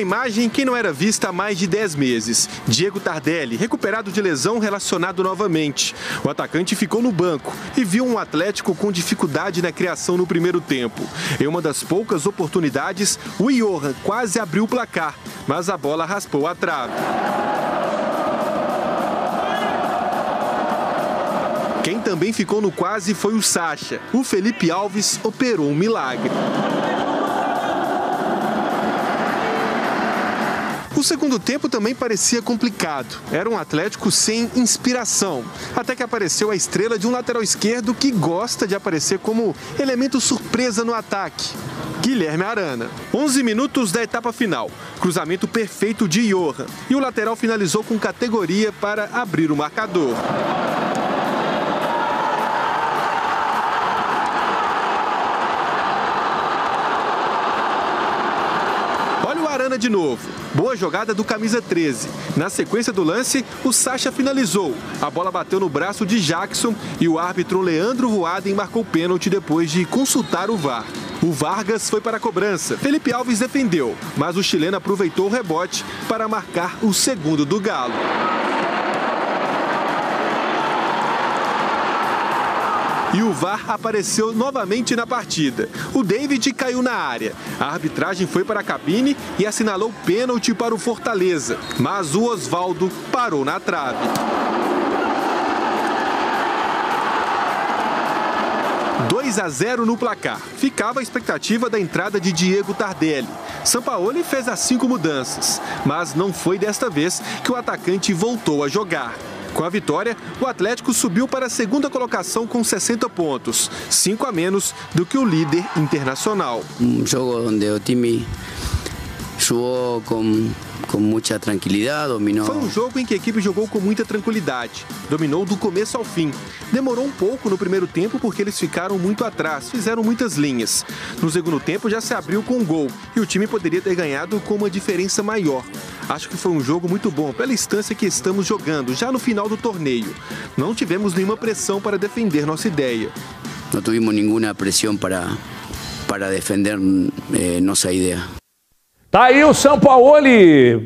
Uma imagem que não era vista há mais de 10 meses. Diego Tardelli, recuperado de lesão, relacionado novamente. O atacante ficou no banco e viu um Atlético com dificuldade na criação no primeiro tempo. Em uma das poucas oportunidades, o Johan quase abriu o placar, mas a bola raspou a trave. Quem também ficou no quase foi o Sacha. O Felipe Alves operou um milagre. O segundo tempo também parecia complicado. Era um Atlético sem inspiração. Até que apareceu a estrela de um lateral esquerdo que gosta de aparecer como elemento surpresa no ataque. Guilherme Arana. 11 minutos da etapa final. Cruzamento perfeito de Johan. E o lateral finalizou com categoria para abrir o marcador. De novo. Boa jogada do camisa 13. Na sequência do lance, o Sacha finalizou. A bola bateu no braço de Jackson e o árbitro Leandro Voaden marcou pênalti depois de consultar o VAR. O Vargas foi para a cobrança. Felipe Alves defendeu, mas o chileno aproveitou o rebote para marcar o segundo do Galo. E o VAR apareceu novamente na partida. O David caiu na área. A arbitragem foi para a cabine e assinalou pênalti para o Fortaleza. Mas o Oswaldo parou na trave. a 0 no placar. Ficava a expectativa da entrada de Diego Tardelli. Sampaoli fez as cinco mudanças, mas não foi desta vez que o atacante voltou a jogar. Com a vitória, o Atlético subiu para a segunda colocação com 60 pontos, cinco a menos do que o líder internacional. Um jogo onde o time jogou com com muita tranquilidade, dominou. Foi um jogo em que a equipe jogou com muita tranquilidade, dominou do começo ao fim. Demorou um pouco no primeiro tempo porque eles ficaram muito atrás, fizeram muitas linhas. No segundo tempo já se abriu com um gol e o time poderia ter ganhado com uma diferença maior. Acho que foi um jogo muito bom pela instância que estamos jogando, já no final do torneio. Não tivemos nenhuma pressão para defender nossa ideia. Não tivemos nenhuma pressão para, para defender eh, nossa ideia. Tá aí o São Paulo.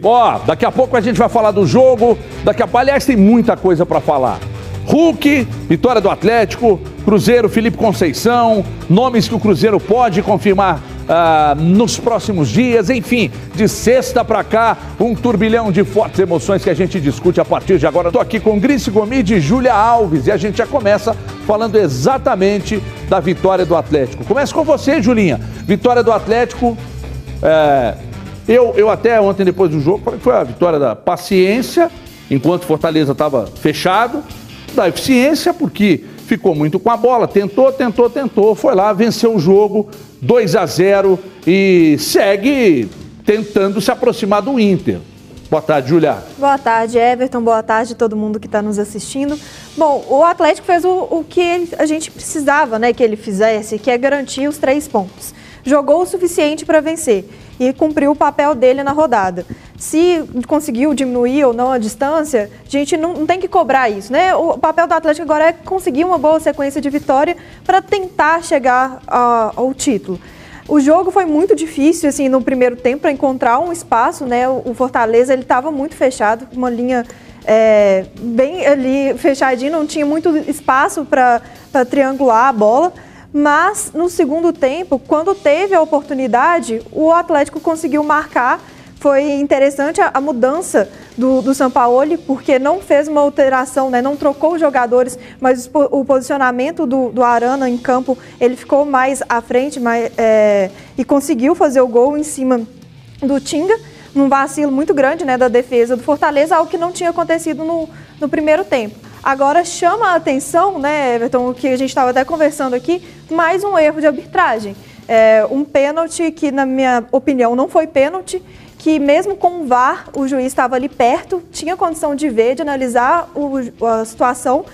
Ó, daqui a pouco a gente vai falar do jogo. Daqui a pouco, aliás, tem muita coisa para falar. Hulk, vitória do Atlético, Cruzeiro, Felipe Conceição, nomes que o Cruzeiro pode confirmar ah, nos próximos dias. Enfim, de sexta para cá, um turbilhão de fortes emoções que a gente discute a partir de agora. Estou aqui com Grício Gomide e Júlia Alves e a gente já começa falando exatamente da vitória do Atlético. Começa com você, Julinha. Vitória do Atlético. É, eu, eu até ontem, depois do jogo, falei que foi a vitória da paciência, enquanto Fortaleza estava fechado, da eficiência, porque ficou muito com a bola, tentou, tentou, tentou, foi lá, venceu o jogo, 2 a 0 e segue tentando se aproximar do Inter. Boa tarde, Julia. Boa tarde, Everton. Boa tarde todo mundo que está nos assistindo. Bom, o Atlético fez o, o que a gente precisava né, que ele fizesse, que é garantir os três pontos. Jogou o suficiente para vencer e cumpriu o papel dele na rodada. Se conseguiu diminuir ou não a distância, a gente não, não tem que cobrar isso, né? O papel do Atlético agora é conseguir uma boa sequência de vitória para tentar chegar a, ao título. O jogo foi muito difícil, assim, no primeiro tempo, para encontrar um espaço, né? O Fortaleza, ele estava muito fechado, uma linha é, bem ali fechadinha, não tinha muito espaço para triangular a bola. Mas no segundo tempo, quando teve a oportunidade, o Atlético conseguiu marcar. Foi interessante a, a mudança do, do Sampaoli, porque não fez uma alteração, né? não trocou os jogadores, mas o, o posicionamento do, do, Arana em campo, ele ficou mais à frente mais, é, e conseguiu fazer o gol em cima do Tinga, num vacilo muito grande né, da defesa do Fortaleza, algo que não tinha acontecido no, no primeiro tempo. Agora chama a atenção, né, Everton, o que a gente estava até conversando aqui, mais um erro de arbitragem. É, um pênalti que, na minha opinião, não foi pênalti, que mesmo com o VAR, o juiz estava ali perto, tinha condição de ver, de analisar o, a situação,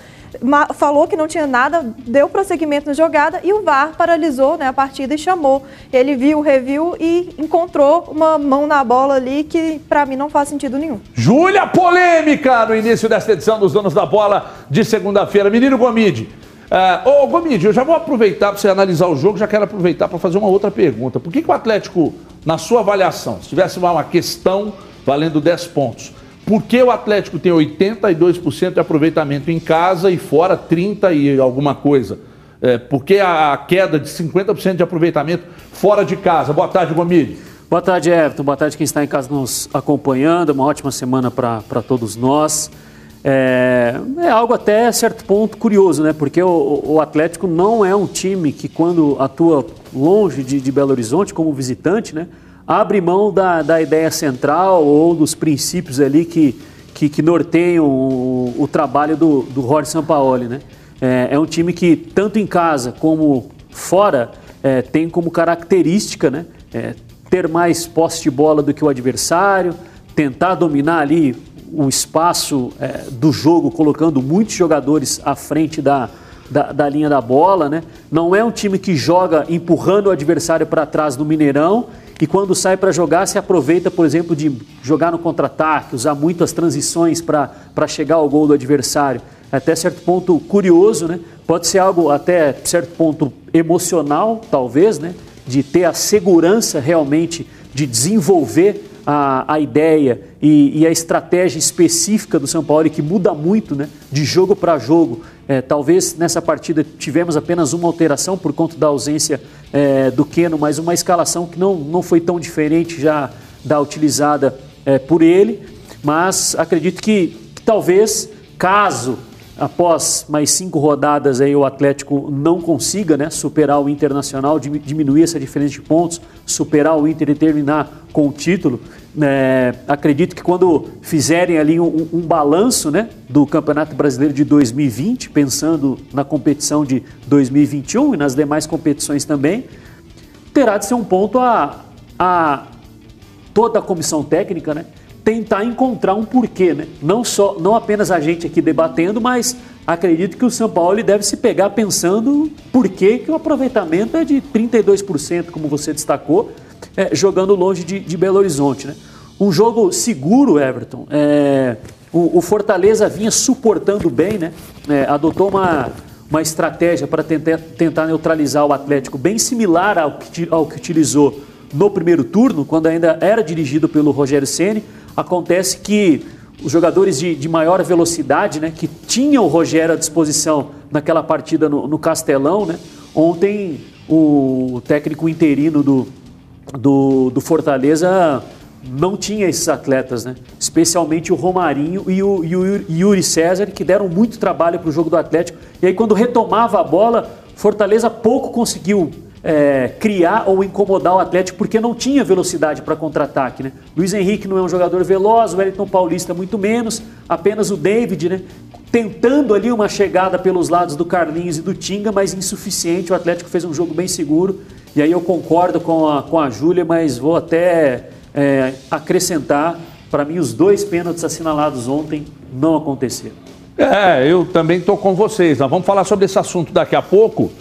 falou que não tinha nada, deu prosseguimento na jogada e o VAR paralisou né, a partida e chamou. Ele viu, reviu e encontrou uma mão na bola ali que para mim não faz sentido nenhum. Júlia, polêmica no início desta edição dos Donos da Bola de segunda-feira. Menino Gomide. Uh, ô, Gomide, eu já vou aproveitar para você analisar o jogo, já quero aproveitar para fazer uma outra pergunta. Por que, que o Atlético na sua avaliação, se tivesse uma questão valendo 10 pontos, por que o Atlético tem 82% de aproveitamento em casa e fora 30% e alguma coisa? É, por que a queda de 50% de aproveitamento fora de casa? Boa tarde, Gomide. Boa tarde, Everton. Boa tarde quem está em casa nos acompanhando. Uma ótima semana para todos nós. É, é, algo até certo ponto curioso, né? Porque o, o, Atlético não é um time que, quando atua longe de, de Belo Horizonte como visitante, né? Abre mão da, da ideia central ou dos princípios ali que, que, que norteiam o, o, trabalho do, do Jorge Sampaoli, né? É, é, um time que, tanto em casa como fora, é, tem como característica né? É, ter mais posse de bola do que o adversário, tentar dominar ali o espaço é, do jogo, colocando muitos jogadores à frente da, da, da, linha da bola. Né? Não é um time que joga empurrando o adversário para trás no Mineirão e quando sai para jogar, se aproveita, por exemplo, de jogar no contra-ataque, usar muito as transições para chegar ao gol do adversário. Até certo ponto curioso, né? Pode ser algo até certo ponto emocional, talvez, né? De ter a segurança realmente de desenvolver a, a ideia e, e, a estratégia específica do São Paulo, que muda muito né, de jogo para jogo. É, talvez nessa partida tivemos apenas uma alteração por conta da ausência é, do Keno, mas uma escalação que não, não foi tão diferente já da utilizada é, por ele. Mas acredito que, que talvez, caso após mais cinco rodadas aí o Atlético não consiga né, superar o Internacional, diminuir essa diferença de pontos, superar o Inter e terminar com o título. É, acredito que quando fizerem ali um, um, balanço né, do Campeonato Brasileiro de 2020, pensando na competição de 2021 e nas demais competições também, terá de ser um ponto a, a toda a comissão técnica, né? tentar encontrar um porquê, né? Não só, não apenas a gente aqui debatendo, mas acredito que o São Paulo deve se pegar pensando por que, que o aproveitamento é de 32%, como você destacou, é, jogando longe de, de, Belo Horizonte, né? Um jogo seguro, Everton. É, o, o, Fortaleza vinha suportando bem, né? É, adotou uma, uma estratégia para tentar, tentar neutralizar o Atlético, bem similar ao que, ao que utilizou no primeiro turno, quando ainda era dirigido pelo Rogério Ceni Acontece que os jogadores de, de maior velocidade, né, que tinham o Rogério à disposição naquela partida no, no Castelão, né, ontem o técnico interino do, do, do, Fortaleza não tinha esses atletas, né? especialmente o Romarinho e o, e o Yuri César, que deram muito trabalho para o jogo do Atlético. E aí, quando retomava a bola, Fortaleza pouco conseguiu é, criar ou incomodar o Atlético porque não tinha velocidade para contra-ataque. Né? Luiz Henrique não é um jogador veloz, o Wellington Paulista muito menos, apenas o David, né? tentando ali uma chegada pelos lados do Carlinhos e do Tinga, mas insuficiente. O Atlético fez um jogo bem seguro. E aí eu concordo com a, com a Júlia, mas vou até é, acrescentar: para mim, os dois pênaltis assinalados ontem não aconteceram. É, eu também estou com vocês. Nós vamos falar sobre esse assunto daqui a pouco.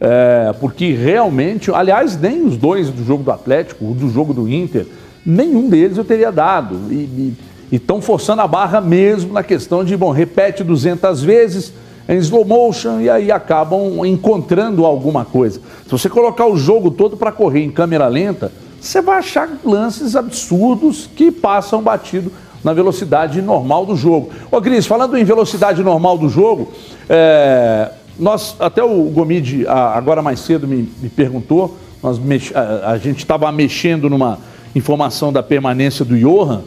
É, porque realmente, aliás, nem os dois do jogo do Atlético, do jogo do Inter, nenhum deles eu teria dado. E estão forçando a barra mesmo na questão de, bom, repete 200 vezes em slow motion e aí acabam encontrando alguma coisa. Se você colocar o jogo todo para correr em câmera lenta, você vai achar lances absurdos que passam batido na velocidade normal do jogo. Ô Cris, falando em velocidade normal do jogo, é, nós, até o Gomide, agora mais cedo, me, me perguntou, nós mex, a, a, gente estava mexendo numa informação da permanência do Johan,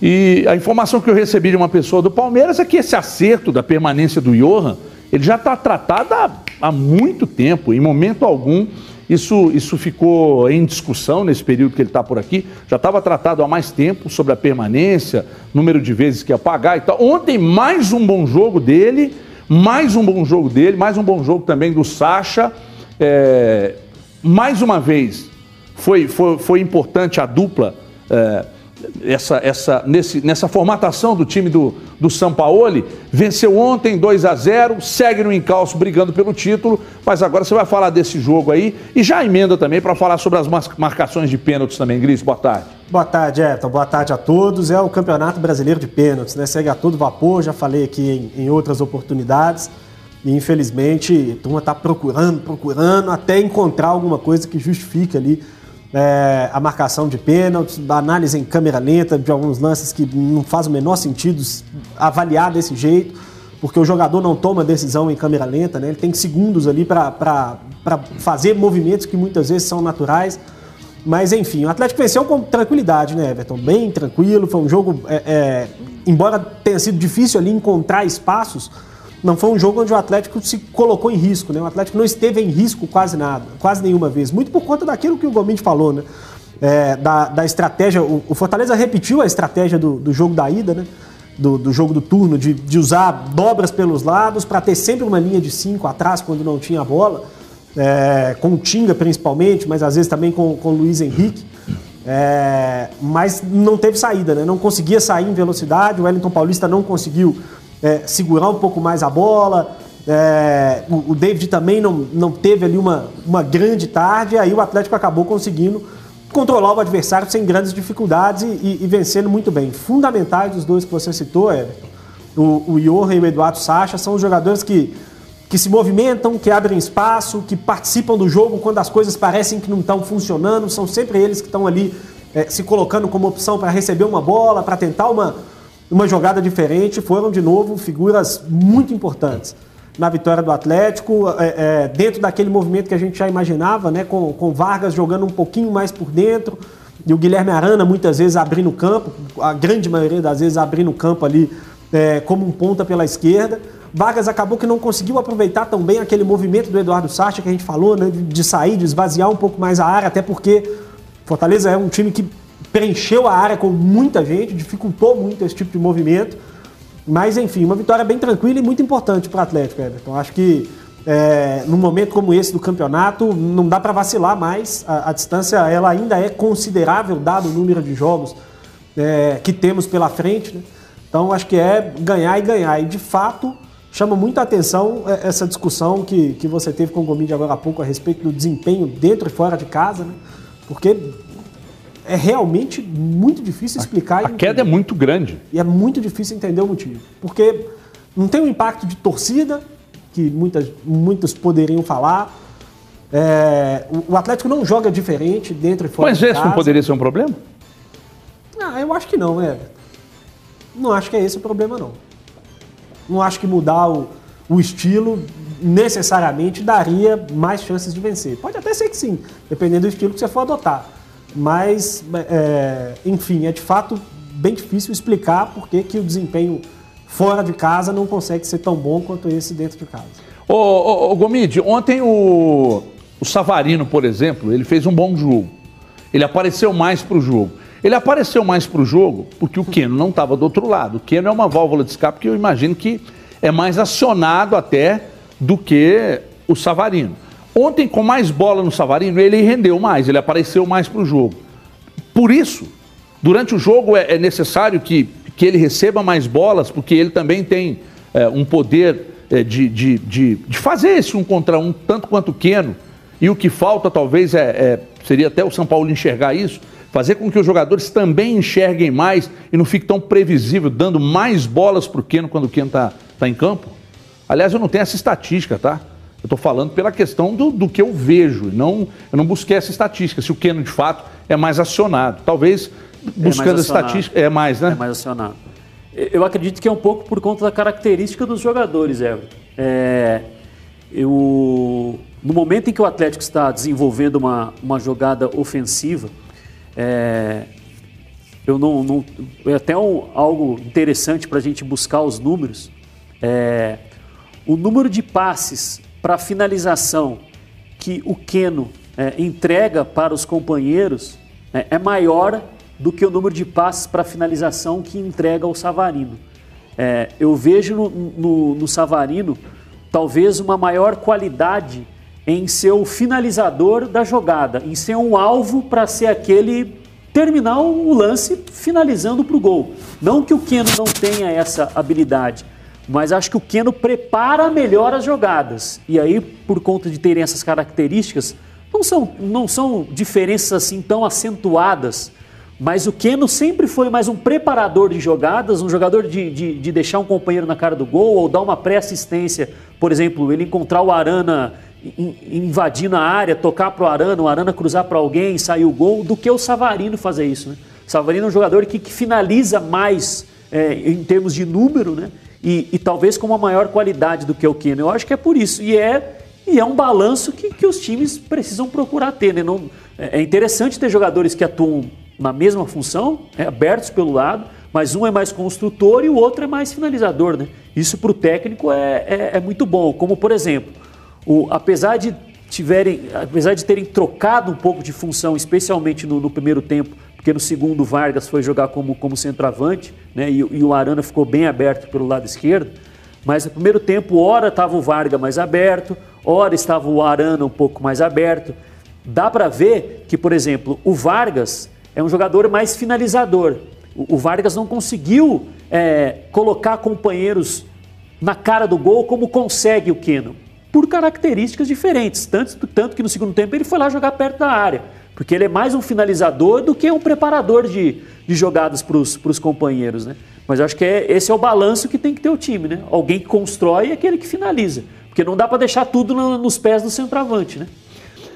e a informação que eu recebi de uma pessoa do Palmeiras é que esse acerto da permanência do Johan, ele já está tratado há, há, muito tempo, em momento algum isso, isso ficou em discussão nesse período que ele está por aqui, já estava tratado há mais tempo sobre a permanência, número de vezes que ia pagar e tal. Ontem, mais um bom jogo dele, mais um bom jogo dele, mais um bom jogo também do Sacha. É, mais uma vez, foi, foi, foi importante a dupla. É, essa, essa, nesse, nessa formatação do time do, do Sampaoli. Venceu ontem 2 a 0 segue no encalço brigando pelo título, mas agora você vai falar desse jogo aí e já emenda também para falar sobre as marcações de pênaltis também. Gris, boa tarde. Boa tarde, Everton. Boa tarde a todos. É o Campeonato Brasileiro de Pênaltis, né? Segue a todo vapor, já falei aqui em, em outras oportunidades. E infelizmente a turma está procurando, procurando, até encontrar alguma coisa que justifique ali é, a marcação de pênaltis, a análise em câmera lenta de alguns lances que não faz o menor sentido avaliar desse jeito, porque o jogador não toma decisão em câmera lenta, né? ele tem segundos ali para fazer movimentos que muitas vezes são naturais. Mas enfim, o Atlético venceu com tranquilidade, né, Everton? Bem tranquilo, foi um jogo, é, é, embora tenha sido difícil ali encontrar espaços, não foi um jogo onde o Atlético se colocou em risco, né? O Atlético não esteve em risco quase nada, quase nenhuma vez. Muito por conta daquilo que o Gomes falou, né? É, da, da estratégia. O, o, Fortaleza repetiu a estratégia do, do jogo da ida, né? Do, do jogo do turno, de, de usar dobras pelos lados para ter sempre uma linha de cinco atrás quando não tinha a bola. É, com o Tinga principalmente, mas às vezes também com, com o Luiz Henrique. É, mas não teve saída, né? Não conseguia sair em velocidade. O Wellington Paulista não conseguiu é, segurar um pouco mais a bola. É, o, David também não, não teve ali uma, uma grande tarde, aí o Atlético acabou conseguindo controlar o adversário sem grandes dificuldades e, e, e vencendo muito bem. Fundamentais dos dois que você citou, Everton, o, o Johan e o Eduardo Sacha, são os jogadores que, que se movimentam, que abrem espaço, que participam do jogo quando as coisas parecem que não estão funcionando, são sempre eles que estão ali é, se colocando como opção para receber uma bola, para tentar uma, uma jogada diferente, foram de novo figuras muito importantes na vitória do Atlético, é, é, dentro daquele movimento que a gente já imaginava, né, com, com Vargas jogando um pouquinho mais por dentro e o Guilherme Arana muitas vezes abrindo o campo, a grande maioria das vezes abrindo o campo ali é, como um ponta pela esquerda. Vargas acabou que não conseguiu aproveitar tão bem aquele movimento do Eduardo Sacha que a gente falou, né, de, sair, de esvaziar um pouco mais a área, até porque Fortaleza é um time que preencheu a área com muita gente, dificultou muito esse tipo de movimento. Mas, enfim, uma vitória bem tranquila e muito importante para o Atlético, Everton. Acho que é, num momento como esse do campeonato, não dá para vacilar mais. A, a, distância ela ainda é considerável, dado o número de jogos é, que temos pela frente. Né? Então, acho que é ganhar e ganhar. E, de fato, chama muita atenção é, essa discussão que, que você teve com o Gomide agora há pouco a respeito do desempenho dentro e fora de casa, né? porque é realmente muito difícil explicar. A, a queda é muito grande. E é muito difícil entender o motivo. Porque não tem um impacto de torcida, que muitas, muitos poderiam falar. É, o, o, Atlético não joga diferente dentro e fora Mas esse não poderia ser um problema? Ah, eu acho que não, é. Não acho que é esse o problema, não. Não acho que mudar o, o estilo necessariamente daria mais chances de vencer. Pode até ser que sim, dependendo do estilo que você for adotar. Mas, é, enfim, é de fato bem difícil explicar por que, que o desempenho fora de casa não consegue ser tão bom quanto esse dentro de casa. Ô, ô, ô Gomide, ontem o, o Savarino, por exemplo, ele fez um bom jogo. Ele apareceu mais para o jogo. Ele apareceu mais para o jogo porque o Keno não estava do outro lado. O Keno é uma válvula de escape que eu imagino que é mais acionado até do que o Savarino. Ontem, com mais bola no Savarino, ele rendeu mais, ele apareceu mais para o jogo. Por isso, durante o jogo é, é, necessário que, que ele receba mais bolas, porque ele também tem é, um poder é, de, de, de, de, fazer esse um contra um, tanto quanto o Keno. E o que falta, talvez, é, é, seria até o São Paulo enxergar isso, fazer com que os jogadores também enxerguem mais e não fique tão previsível, dando mais bolas para o Keno quando o Keno está tá em campo. Aliás, eu não tenho essa estatística, tá? Eu estou falando pela questão do, do que eu vejo. Não, eu não busquei essa estatística, se o Keno de fato é mais acionado. Talvez buscando é essa estatística. É mais, né? É mais acionado. Eu acredito que é um pouco por conta da característica dos jogadores, Everton. É, eu, no momento em que o Atlético está desenvolvendo uma, uma jogada ofensiva, é, eu não, não, é até um, algo interessante para a gente buscar os números. É, o número de passes para finalização que o Keno é, entrega para os companheiros é, é, maior do que o número de passes para finalização que entrega ao Savarino. É, eu vejo no, no, no Savarino talvez uma maior qualidade em ser o finalizador da jogada, em ser um alvo para ser aquele terminar o lance finalizando para o gol. Não que o Keno não tenha essa habilidade, mas acho que o Keno prepara melhor as jogadas. E aí, por conta de terem essas características, não são, não são diferenças assim tão acentuadas. Mas o Keno sempre foi mais um preparador de jogadas, um jogador de, de, de deixar um companheiro na cara do gol ou dar uma pré-assistência. Por exemplo, ele encontrar o Arana in- invadir na área, tocar para o Arana, o Arana cruzar para alguém e sair o gol, do que o Savarino fazer isso. Né? O Savarino é um jogador que, que finaliza mais é, em termos de número né? E, e talvez com uma maior qualidade do que o Keno. Eu acho que é por isso. E é, e é um balanço que, que os times precisam procurar ter. Né? Não, é é interessante ter jogadores que atuam na mesma função, é, abertos pelo lado, mas um é mais construtor e o outro é mais finalizador. Né? Isso para o técnico é, é, é muito bom. Como, por exemplo, o, apesar, de tiverem, apesar de terem trocado um pouco de função, especialmente no, no primeiro tempo, porque no segundo Vargas foi jogar como, como centroavante né? e, e o Arana ficou bem aberto pelo lado esquerdo, mas no primeiro tempo, ora estava o Vargas mais aberto, ora estava o Arana um pouco mais aberto. Dá para ver que, por exemplo, o Vargas é um jogador mais finalizador. O, o Vargas não conseguiu é, colocar companheiros na cara do gol como consegue o Keno, por características diferentes. Tanto, tanto que no segundo tempo ele foi lá jogar perto da área, porque ele é mais um finalizador do que um preparador de, de jogadas para os companheiros. Né? Mas eu acho que é, esse é o balanço que tem que ter o time. Né? Alguém que constrói e aquele que finaliza. Porque não dá para deixar tudo no- nos pés do centroavante. Né?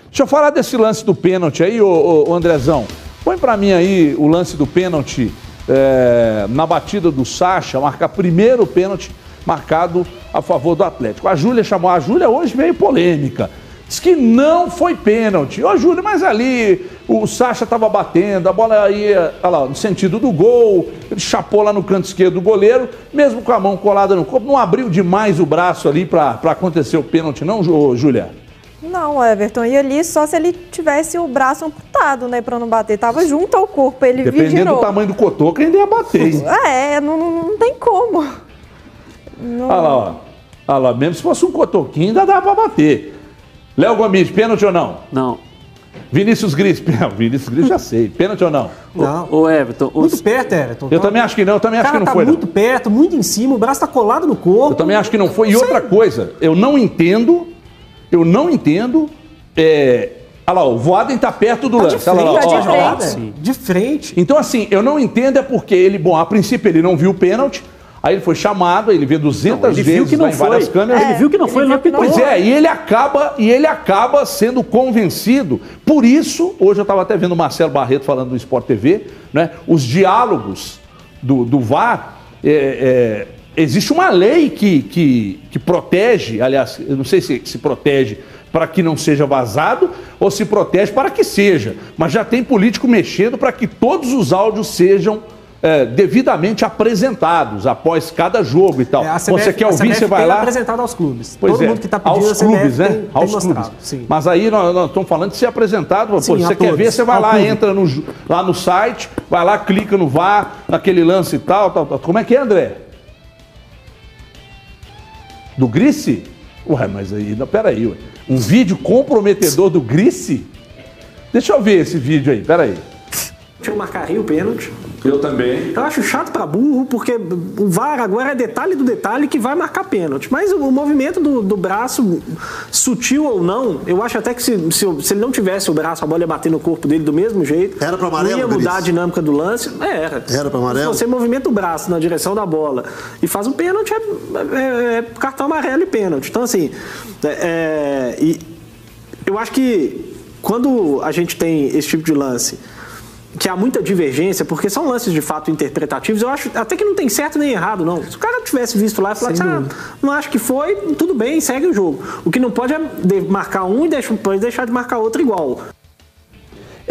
Deixa eu falar desse lance do pênalti aí, ô, ô, ô Andrezão. Põe pra mim aí o lance do pênalti é, na batida do Sacha, marcar primeiro pênalti marcado a favor do Atlético. A Júlia chamou, a Júlia hoje meio polêmica. Diz que não foi pênalti. Ô, Júlia, mas ali o Sacha estava batendo, a bola ia lá, no sentido do gol, ele chapou lá no canto esquerdo do goleiro, mesmo com a mão colada no corpo, não abriu demais o braço ali para acontecer o pênalti, não, Júlia? Não, Everton. E ali só se ele tivesse o braço amputado, né, pra não bater. Tava junto ao corpo, ele Dependendo virou. do tamanho do cotoco, ainda ia bater. É, não, não, não tem como. Não- Olha lá, ó. Olha lá, mesmo se fosse um cotoquinho, ainda dá pra bater. Léo Gomes, pênalti ou não? Não. Vinícius Gris, pênalti. Vinícius Gris já sei. Pênalti ou não? Não. Ô Everton, o- Muito perto, Everton. Eu também acho que não, eu também O acho que não tá foi. não. muito perto, muito em cima, o braço tá colado no corpo. Eu também acho que não foi. E outra coisa, eu não entendo, eu não entendo. É... Olha lá, o Voaden tá perto do Tá de lance. Olha frente, lá, Tá de ó. frente. De frente. Então, assim, eu não entendo é porque ele, bom, a princípio ele não viu o pênalti, aí ele foi chamado, ele vê 200 ele vezes viu que não em várias foi. câmeras. Ele viu que não ele foi, não não apitou. Pois é, e ele acaba e ele acaba sendo convencido. Por isso, hoje eu estava até vendo o Marcelo Barreto falando do Sport TV, né? Os diálogos do, do VAR. é, é, existe uma lei que, que, que protege, aliás, eu não sei se se protege para que não seja vazado ou se protege para que seja. Mas já tem político mexendo para que todos os áudios sejam é, devidamente apresentados após cada jogo e tal. É, a Quando você CBF quer a ouvir, CBF você vai tem lá. apresentado aos clubes. Pois Todo é, mundo que tá pedindo aos a CBF clubes, né? tem, aos mostrado. clubes. Sim. Mas aí nós, nós estamos falando de ser apresentado. Pô, Sim, você a quer todos, ver, você vai ao lá, público. entra no, lá no site, vai lá, clica no VAR, naquele lance e tal, tal, tal. Como é que é, André? Do Grice? Ué, mas aí, não, peraí, ué. Um vídeo comprometedor do Grice? Deixa eu ver esse vídeo aí, peraí. Eu marcaria o pênalti. Eu também. Eu acho chato pra burro, porque o VAR agora é detalhe do detalhe que vai marcar pênalti. Mas o movimento do, do braço, sutil ou não, eu acho até que se, se, se ele não tivesse o braço, a bola ia bater no corpo dele do mesmo jeito. Era pra amarelo, Não ia mudar a dinâmica do lance. É, era. Era pra amarelo? Se você movimenta o braço na direção da bola e faz um pênalti, é, é- é cartão amarelo e pênalti. Então, assim, é- é, e eu acho que quando a gente tem esse tipo de lance, que há muita divergência, porque são lances de fato interpretativos, eu acho até que não tem certo nem errado, não. Se o cara tivesse visto lá e falasse, Sem ah, não acho que foi, tudo bem, segue o jogo. O que não pode é marcar um e depois deixar de marcar outro igual.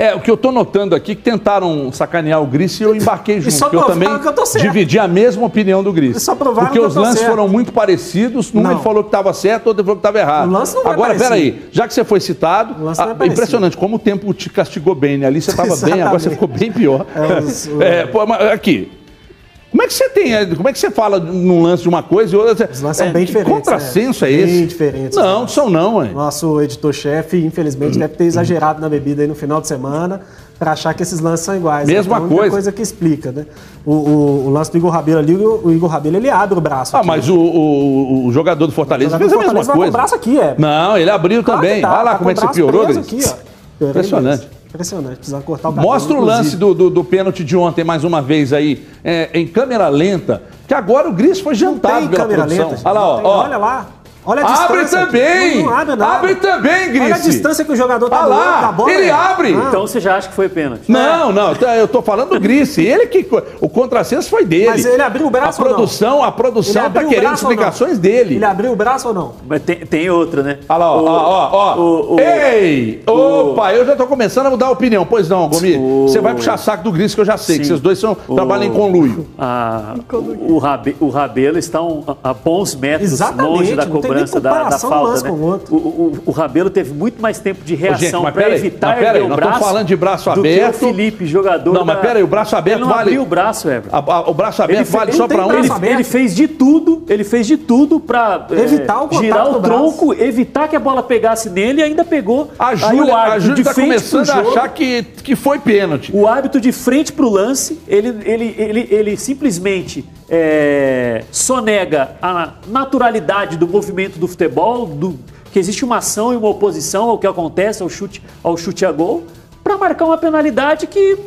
É, o que eu tô notando aqui é que tentaram sacanear o Gris e eu embarquei junto. só porque eu também que eu tô certo. dividi a mesma opinião do Gris. E só provaram Porque que eu os tô lances certo. foram muito parecidos. Não. ele falou que estava certo, outro falou que estava errado. O lance não Agora, peraí, já que você foi citado, é ah, impressionante como o tempo te castigou bem, né? Ali você estava bem, agora você ficou bem pior. É, os- É, pô, mas aqui. Como é que você tem, é, como é que você fala num lance de uma coisa e outra? Os lances são é, bem que diferentes, contrassenso é, né? esse? Bem diferentes, Não, né? são não, hein? Nosso editor-chefe, infelizmente, deve ter exagerado na bebida aí no final de semana para achar que esses lances são iguais. Mesma Então, coisa. coisa que explica, né? O, o- o lance do Igor Rabelo ali, o, o Igor Rabelo ele abre o braço. Ah, aqui. mas o, o- jogador do Fortaleza fez a mesma Fortaleza vai com coisa. o braço aqui, é. Não, ele abriu Claro também. tá, Olha lá tá como é que você piorou, aqui, ó. Impressionante. Impressionante, precisa cortar o cabelo. Mostra o lance do, do, do pênalti de ontem mais uma vez aí, é, em câmera lenta, que agora o Gris foi jantado pela câmera produção. lenta. Olha lá, ó, tem. ó. Olha lá. Olha a Abre distância. também! Não, não abre nada. Abre também, Gris. Olha a distância que o jogador tá Ah do lá, da bola. ele é. abre. Ah, Então você já acha que foi pênalti? Não, não, tá, eu tô falando do Grice. Ele que. O contrassenso foi dele. Mas ele abriu o braço A ou não? produção, a produção tá querendo explicações dele. Ele abriu o braço ou não? Mas tem, tem outra, né? Olha lá, ó, O- ó, ó, o- o- Ei! Opa, eu já tô começando a mudar a opinião. Pois não, Gomi. Você vai puxar saco do Gris, que eu já sei, que Sim. vocês dois são, trabalham em conluio. a- o, Rabe, o Rabelo está um- a bons metros Exatamente, longe da nem cobrança da, da um falta. lance Né? com o outro. O, o, o Rabelo teve muito mais tempo de reação para aí, evitar erguer aí, o braço. falando de braço do aberto. que o Felipe, jogador. Não, mas da- pera aí, o braço aberto ele não vale- abriu o braço, Everton. A- a- o braço aberto Ele, vale só pra um. Ele- ele fez de tudo, ele fez de tudo para Evitar o girar do o tronco, evitar que a bola pegasse nele e ainda pegou. A Aí Júlia, a Júlia de tá frente começando pro a achar que, que foi pênalti. o árbitro de frente para o lance, ele, ele, ele, ele simplesmente é, sonega a naturalidade do movimento do futebol, do, que existe uma ação e uma oposição ao que acontece ao chute, ao chute a gol, para marcar uma penalidade que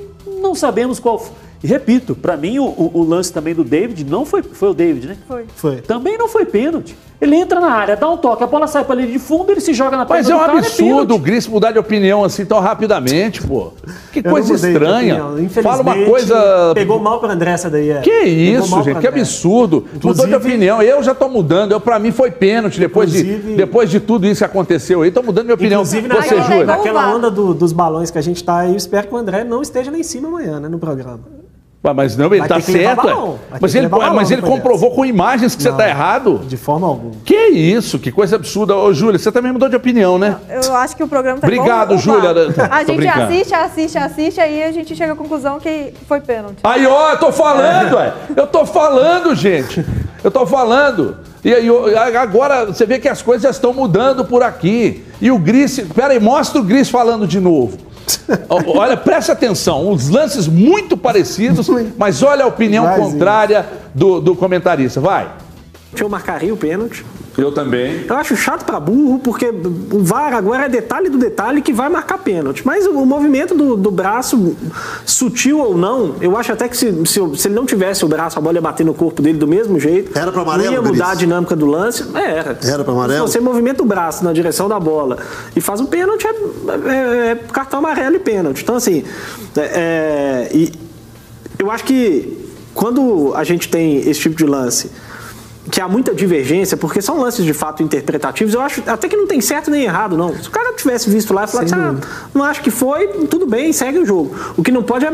não sabemos qual. E repito, para mim o, o- o lance também do David não foi, foi o David, né? Foi. Foi. Também não foi pênalti. Ele entra na área, dá um toque, a bola sai para linha de fundo, ele se joga na Mas é um do cara, absurdo o pênalti. Gris mudar de opinião assim tão rapidamente, pô. Que Eu coisa estranha. Fala uma coisa. Pegou mal pro André essa daí. É. Que isso, gente, que absurdo. Mudou de Inclusive- opinião. Eu já tô mudando. Eu, pra mim foi pênalti depois, de, Inclusive- depois de tudo isso que aconteceu aí. Tô mudando minha opinião. Inclusive, Você, naquela- Júlia. naquela onda do- dos balões que a gente tá aí, eu espero que o André não esteja lá em cima amanhã, né, no programa. Mas não, ele tá levar certo. é. balão. Mas ele, levar balão mas ele comprovou com imagens que você Não. tá errado. De forma alguma. Que isso, que coisa absurda. Ô, Júlia, você também mudou de opinião, né? Eu acho que o programa tá Obrigado, Júlia. A gente brincando. assiste, assiste, assiste, aí a gente chega à conclusão que foi pênalti. Aí, ó, eu tô falando, ué. Eu tô falando, gente. Eu tô falando. E aí, agora você vê que as coisas já estão mudando por aqui. E o Gris. Pera aí, mostra o Gris falando de novo. Olha, presta atenção, uns lances muito parecidos, mas olha a opinião contrária do, do comentarista. Vai. Eu marcaria o pênalti. Eu também. Eu acho chato pra burro, porque o VAR agora é detalhe do detalhe que vai marcar pênalti. Mas o, movimento do, do braço, sutil ou não, eu acho até que se, se, se ele não tivesse o braço, a bola ia bater no corpo dele do mesmo jeito. Era pra amarelo, Não ia mudar a dinâmica do lance. É, era. Era pra amarelo? Se você movimenta o braço na direção da bola e faz o pênalti, é, é- é cartão amarelo e pênalti. Então, assim, é- é, e eu acho que quando a gente tem esse tipo de lance que há muita divergência, porque são lances de fato interpretativos, eu acho até que não tem certo nem errado, não. Se o cara tivesse visto lá e falasse, ah, não acho que foi, tudo bem, segue o jogo. O que não pode é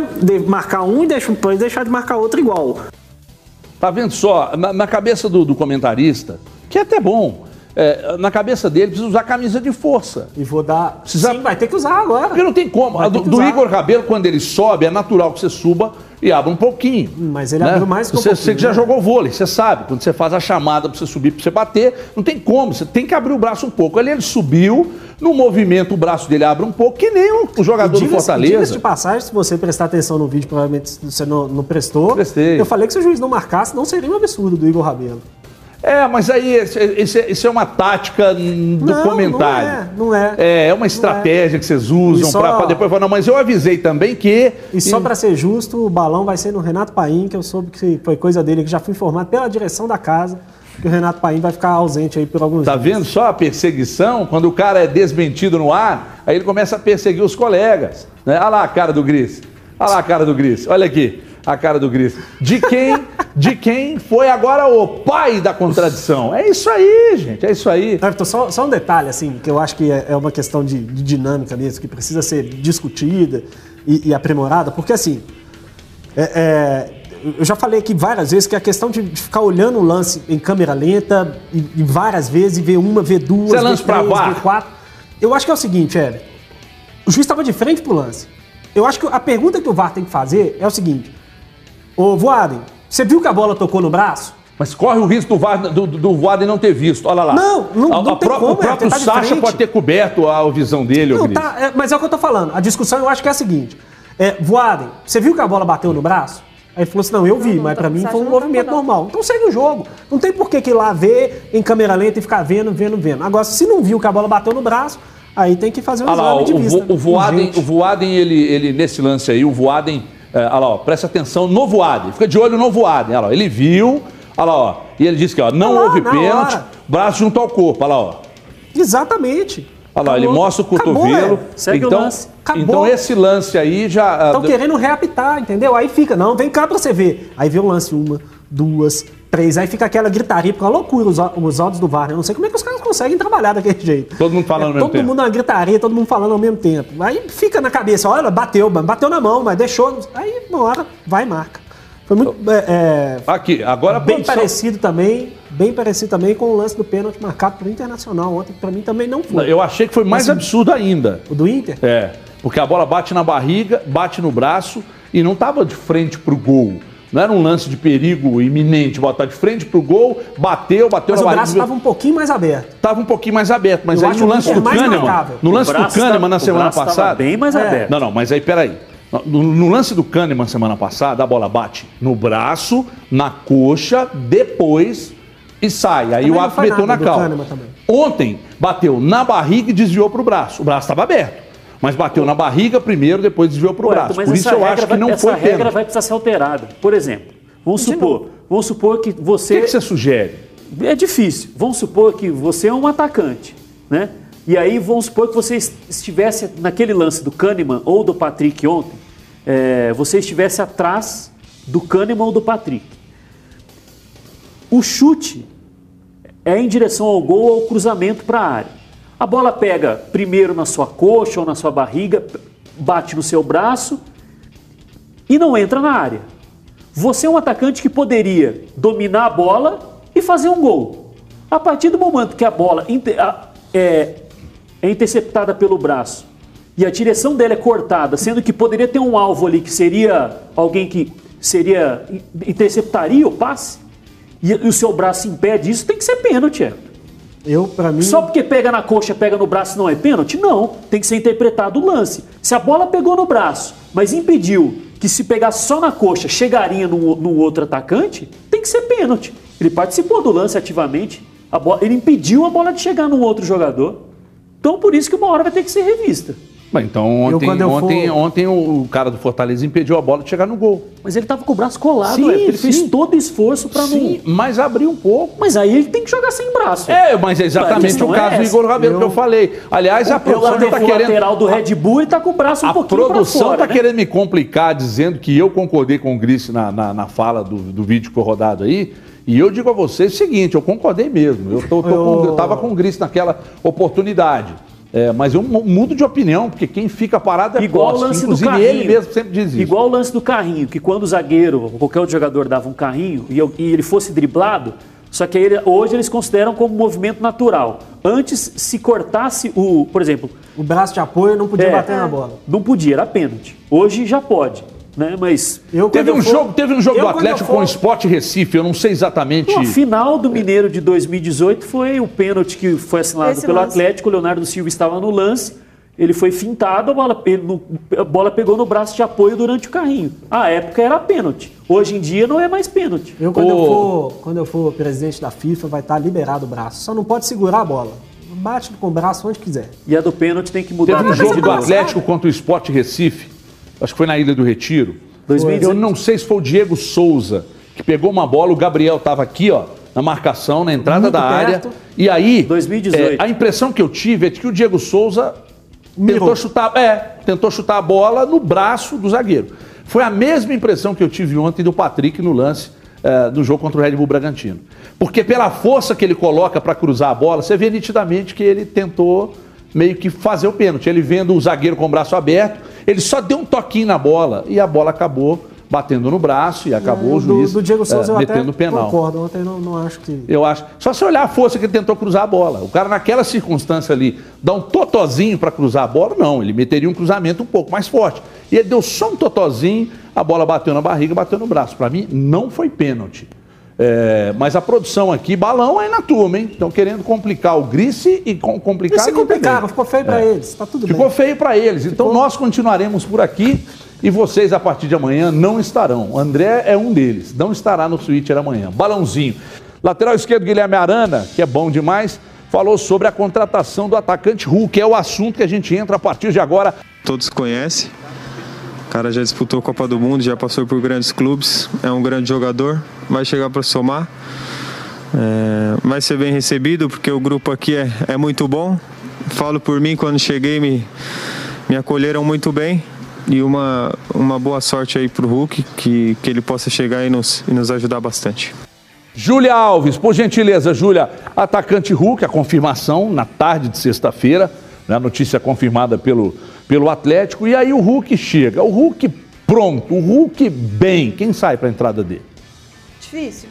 marcar um e deixar, depois deixar de marcar outro igual. Tá vendo só? Na, na cabeça do, do comentarista, que é até bom, é, na cabeça dele precisa usar camisa de força. E vou dar. Precisa- Sim, vai ter que usar agora. Porque não tem como. Vai do, do. Igor Rabelo, quando ele sobe, é natural que você suba e abra um pouquinho. Mas ele abriu mais que um você, pouquinho, Você que já né? jogou vôlei, você sabe. Quando você faz a chamada pra você subir, pra você bater, não tem como. Você tem que abrir o braço um pouco. Ali ele subiu, no movimento o braço dele abre um pouco, que nem o, jogador do Diga-se- diga-se Fortaleza. de passagem, se você prestar atenção no vídeo, provavelmente você não, não prestou. Prestei. Eu falei que se o juiz não marcasse, não seria um absurdo do Igor Rabelo. É, mas aí isso é uma tática do Não, comentário. não é, não é. É, é uma estratégia que vocês usam E só- pra depois falar, não, mas eu avisei também que. E só para ser justo, o balão vai ser no Renato Paim, que eu soube que foi coisa dele, que já fui informado pela direção da casa, que o Renato Paim vai ficar ausente aí por alguns Tá dias. vendo só a perseguição? Quando o cara é desmentido no ar, aí ele começa a perseguir os colegas. Né? Olha lá a cara do Gris. Olha lá a cara do Gris. Olha aqui a cara do Gris. De quem, de quem foi agora o pai da contradição? É isso aí, gente. É isso aí. Everton, só, só um detalhe, assim, que eu acho que é, é uma questão de, de dinâmica mesmo, que precisa ser discutida e, e aprimorada, porque assim, é- é, eu já falei aqui várias vezes que a questão de de ficar olhando o lance em câmera lenta e, e várias vezes, e ver uma, ver duas, é ver lance três, ver quatro. Eu acho que é o seguinte, Everton, o juiz estava de frente pro lance. Eu acho que a pergunta que o VAR tem que fazer é o seguinte, ô Voaden, você viu que a bola tocou no braço? Mas corre o risco do, VAR, do, do Voaden não ter visto. Olha lá. Não, não- A- não a tem como, O próprio é, tá de Sacha pode ter coberto a visão dele, Não, tá, é, mas é o que eu tô falando. A discussão eu acho que é a seguinte. É, Voaden, você viu que a bola bateu no braço? Aí ele falou assim, não, eu vi, não mas tá- pra mim foi um não movimento não. normal. Então segue o jogo. Não tem por que que ir lá ver em câmera lenta e ficar vendo, vendo, vendo. Agora, se não viu que a bola bateu no braço, aí tem que fazer um Olha lá, exame o, de o, vista. Vo- o Voaden, o Voaden ele, ele, nesse lance aí, o Voaden, é, olha lá, ó, presta atenção no Voaden, fica de olho no Voaden, olha lá, ele viu, olha lá, ó, E ele disse que ó, não lá, houve na pênalti, hora. braço junto ao corpo. Olha lá, ó. Exatamente. Olha lá, ele Acabou. mostra o Acabou, cotovelo. é. Segue o então, lance. Acabou. então esse lance aí já. ah, Estão deu- querendo reapitar, entendeu? Aí fica, não, vem cá pra você ver. Aí vê o lance uma, duas, três. Aí fica aquela gritaria, porque é uma loucura os, os áudios do VAR. né? Eu não sei como é que os caras conseguem trabalhar daquele jeito. Todo mundo falando ao É, mesmo Todo tempo. mundo na gritaria, todo mundo falando ao mesmo tempo. Aí fica na cabeça, olha, bateu, bateu na mão, mas deixou. Aí uma hora vai e marca. Foi muito é, é, Aqui, agora bem produção- parecido também, bem parecido também com o lance do pênalti marcado pro Internacional ontem, que pra mim também não foi. Eu achei que foi mais absurdo ainda. O do Inter? É, porque a bola bate na barriga, bate no braço e não tava de frente pro gol. Não era um lance de perigo iminente, botar de frente pro gol, bateu, bateu Mas o na braço barriga. estava um pouquinho mais aberto. Tava um pouquinho mais aberto, mas Eu aí acho no o lance do mais Kahneman, no O lance do braço Kahneman na o semana braço passada, bem mais É. aberto. Não, não, mas aí peraí. No, no lance do Kahneman semana passada, a bola bate no braço, na coxa, depois e sai. Aí Também o árbitro meteu na calma. Ontem bateu na barriga e desviou pro braço. O braço estava aberto. Mas bateu na barriga primeiro, depois desviou pro Ué, braço. mas Por essa isso eu regra acho que vai- não essa foi regra pênalti. vai precisar ser alterada. Por exemplo, vamos supor, vamos supor que O você que, que você sugere? É difícil. Vamos supor que você é um atacante, né? E aí vamos supor que você est- estivesse naquele lance do Kahneman ou do Patrick ontem, é, você estivesse atrás do Kahneman ou do Patrick. O chute é em direção ao gol ou ao cruzamento para a área. A bola pega primeiro na sua coxa ou na sua barriga, bate no seu braço e não entra na área. Você é um atacante que poderia dominar a bola e fazer um gol. A partir do momento que a bola é, é interceptada pelo braço e a direção dela é cortada, sendo que poderia ter um alvo ali que seria alguém que seria interceptaria o passe, e o seu braço impede isso, tem que ser pênalti. É. Eu, pra mim. Só porque pega na coxa, pega no braço não é pênalti? Não. Tem que ser interpretado o lance. Se a bola pegou no braço, mas impediu que se pegasse só na coxa chegaria num, num outro atacante, tem que ser pênalti. Ele participou do lance ativamente, bola- ele impediu a bola de chegar num outro jogador. Então por isso que uma hora vai ter que ser revista. Bem, então ontem, quando eu ontem, for- ontem o cara do Fortaleza impediu a bola de chegar no gol. Mas ele tava com o braço colado, Sim, ele sim. fez todo o esforço para não. Sim, mas abriu um pouco. Mas aí ele tem que jogar sem braço. É, mas é A exatamente o é caso do essa. Igor Rabelo que eu falei. Aliás, a O produção lateral, está querendo. lateral do Red Bull ele tá com o braço um A pouquinho pra produção está né? querendo me complicar, dizendo que eu concordei com o Grice na, na, na fala do, do vídeo que foi rodado aí. E eu digo a vocês o seguinte: eu concordei mesmo. Eu, com- eu com o Grice naquela oportunidade. É, mas eu mu- mudo de opinião, porque quem fica parado é Igual o poste. lance Inclusive do carrinho. ele mesmo sempre diz isso. Igual o lance do carrinho, que quando o zagueiro ou qualquer outro jogador dava um carrinho e, eu- e ele fosse driblado, só que ele- hoje eles consideram como movimento natural. Antes, se cortasse o, por exemplo, O braço de apoio não podia É. bater na bola. não podia, era pênalti. Hoje já pode, né? Mas Eu, Teve um, eu for- jogo, teve um jogo eu, do Atlético eu for- com o Sport Recife, eu não sei exatamente. a final do Mineiro de 2018 foi o pênalti que foi assinalado Esse pelo lance. Atlético. O Leonardo Silva estava no lance. Ele foi fintado, a bola, a bola pegou no braço de apoio durante o carrinho. À época era pênalti. Hoje em dia não é mais pênalti. Eu, quando, eu Ô. for, quando eu for presidente da FIFA, vai estar liberado o braço. Só não pode segurar a bola. Bate com o braço onde quiser. E a do pênalti tem que mudar. Teve um jogo do Atlético contra o Sport Recife, acho que foi na Ilha do Retiro. 2018. Eu não sei se foi o Diego Souza que pegou uma bola, o Gabriel estava aqui, ó, na marcação, na entrada Muito da área. perto. E aí, 2018. é, a impressão que eu tive é de que o Diego Souza Mirou. tentou chutar, é, tentou chutar a bola no braço do zagueiro. Foi a mesma impressão que eu tive ontem do Patrick no lance é, do jogo contra o Red Bull Bragantino. Porque pela força que ele coloca para cruzar a bola, você vê nitidamente que ele tentou meio que fazer o pênalti. Ele vendo o zagueiro com o braço aberto, ele só deu um toquinho na bola e a bola acabou batendo no braço e acabou o É, do, juiz do Diego Souza é, eu até penal. concordo. Ontem não, não acho que... Eu acho. Só se olhar a força que ele tentou cruzar a bola. O cara, naquela circunstância ali, dá um totozinho para cruzar a bola, não. Ele meteria um cruzamento um pouco mais forte. E ele deu só um totozinho, a bola bateu na barriga, bateu no braço. Para mim, não foi pênalti. É, mas a produção aqui, balão aí na turma, hein? Estão querendo complicar o Grice e com- complicar mim complicaram, ficou feio pra eles. Tá tudo Ficou bem. feio para eles. Então nós continuaremos por aqui e vocês, a partir de amanhã, não estarão. O André é um deles, não estará no Switcher amanhã. Balãozinho. Lateral esquerdo, Guilherme Arana, que é bom demais, falou sobre a contratação do atacante Hulk, que é o assunto que a gente entra a partir de agora. todos conhecem. O cara já disputou a Copa do Mundo, já passou por grandes clubes, é um grande jogador, vai chegar para somar. É, vai ser bem recebido porque o grupo aqui é, é muito bom. Falo por mim, quando cheguei me, me acolheram muito bem. E uma, uma boa sorte aí pro Hulk, que, que ele possa chegar e nos, e nos ajudar bastante. Júlia Alves, por gentileza, Júlia, atacante Hulk, a confirmação na tarde de sexta-feira, né, notícia confirmada pelo, pelo Atlético, e aí o Hulk chega, o Hulk pronto, o Hulk bem, quem sai para a entrada dele? Difícil.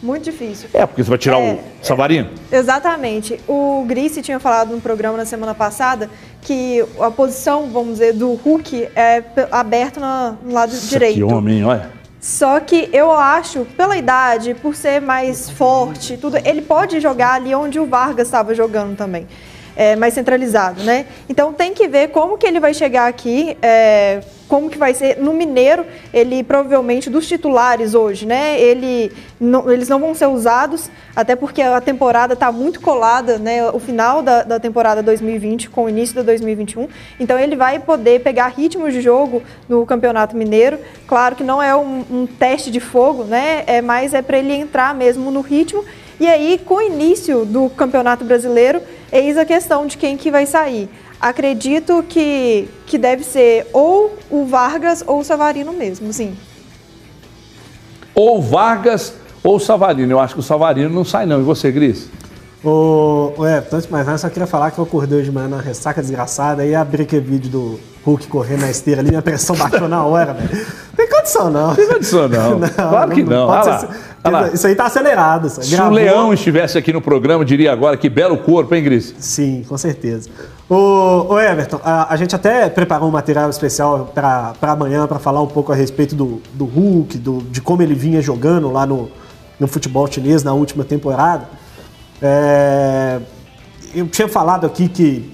Muito difícil. É, porque você vai tirar É, o Savarino? Exatamente. O Grice tinha falado no programa na semana passada que a posição, vamos dizer, do Hulk é aberta no lado direito. Que homem, olha. Só que eu acho, pela idade, por ser mais forte, tudo, ele pode jogar ali onde o Vargas estava jogando também. É, mais centralizado, né? Então tem que ver como que ele vai chegar aqui, é, como que vai ser no Mineiro. Ele provavelmente dos titulares hoje, né? Ele não- eles não vão ser usados, até porque a temporada está muito colada, né? O final da, da temporada 2020 com o início da 2021. Então ele vai poder pegar ritmos de jogo no Campeonato Mineiro. Claro que não é um, um teste de fogo, né? É mais é para ele entrar mesmo no ritmo. E aí, com o início do Campeonato Brasileiro, eis a questão de quem que vai sair. Acredito que, que deve ser ou o Vargas ou o Savarino mesmo, sim. Ou Vargas ou Savarino. Eu acho que o Savarino não sai não. E você, Gris? Ô, ô Everton, antes de mais nada, só queria falar que eu acordei hoje de manhã na ressaca desgraçada e abri aquele vídeo do Hulk correndo na esteira ali, minha pressão baixou na hora, velho. Tem condição, não. Tem condição, não. Claro que não. Olha ser- lá, olha lá. Isso aí tá acelerado. Isso. Se o Leão estivesse aqui no programa, diria agora que belo corpo, hein, Gris? Sim, com certeza. Ô, ô Everton, a, a gente até preparou um material especial para amanhã para falar um pouco a respeito do, do Hulk, do, de como ele vinha jogando lá no, no futebol chinês na última temporada. É, eu tinha falado aqui que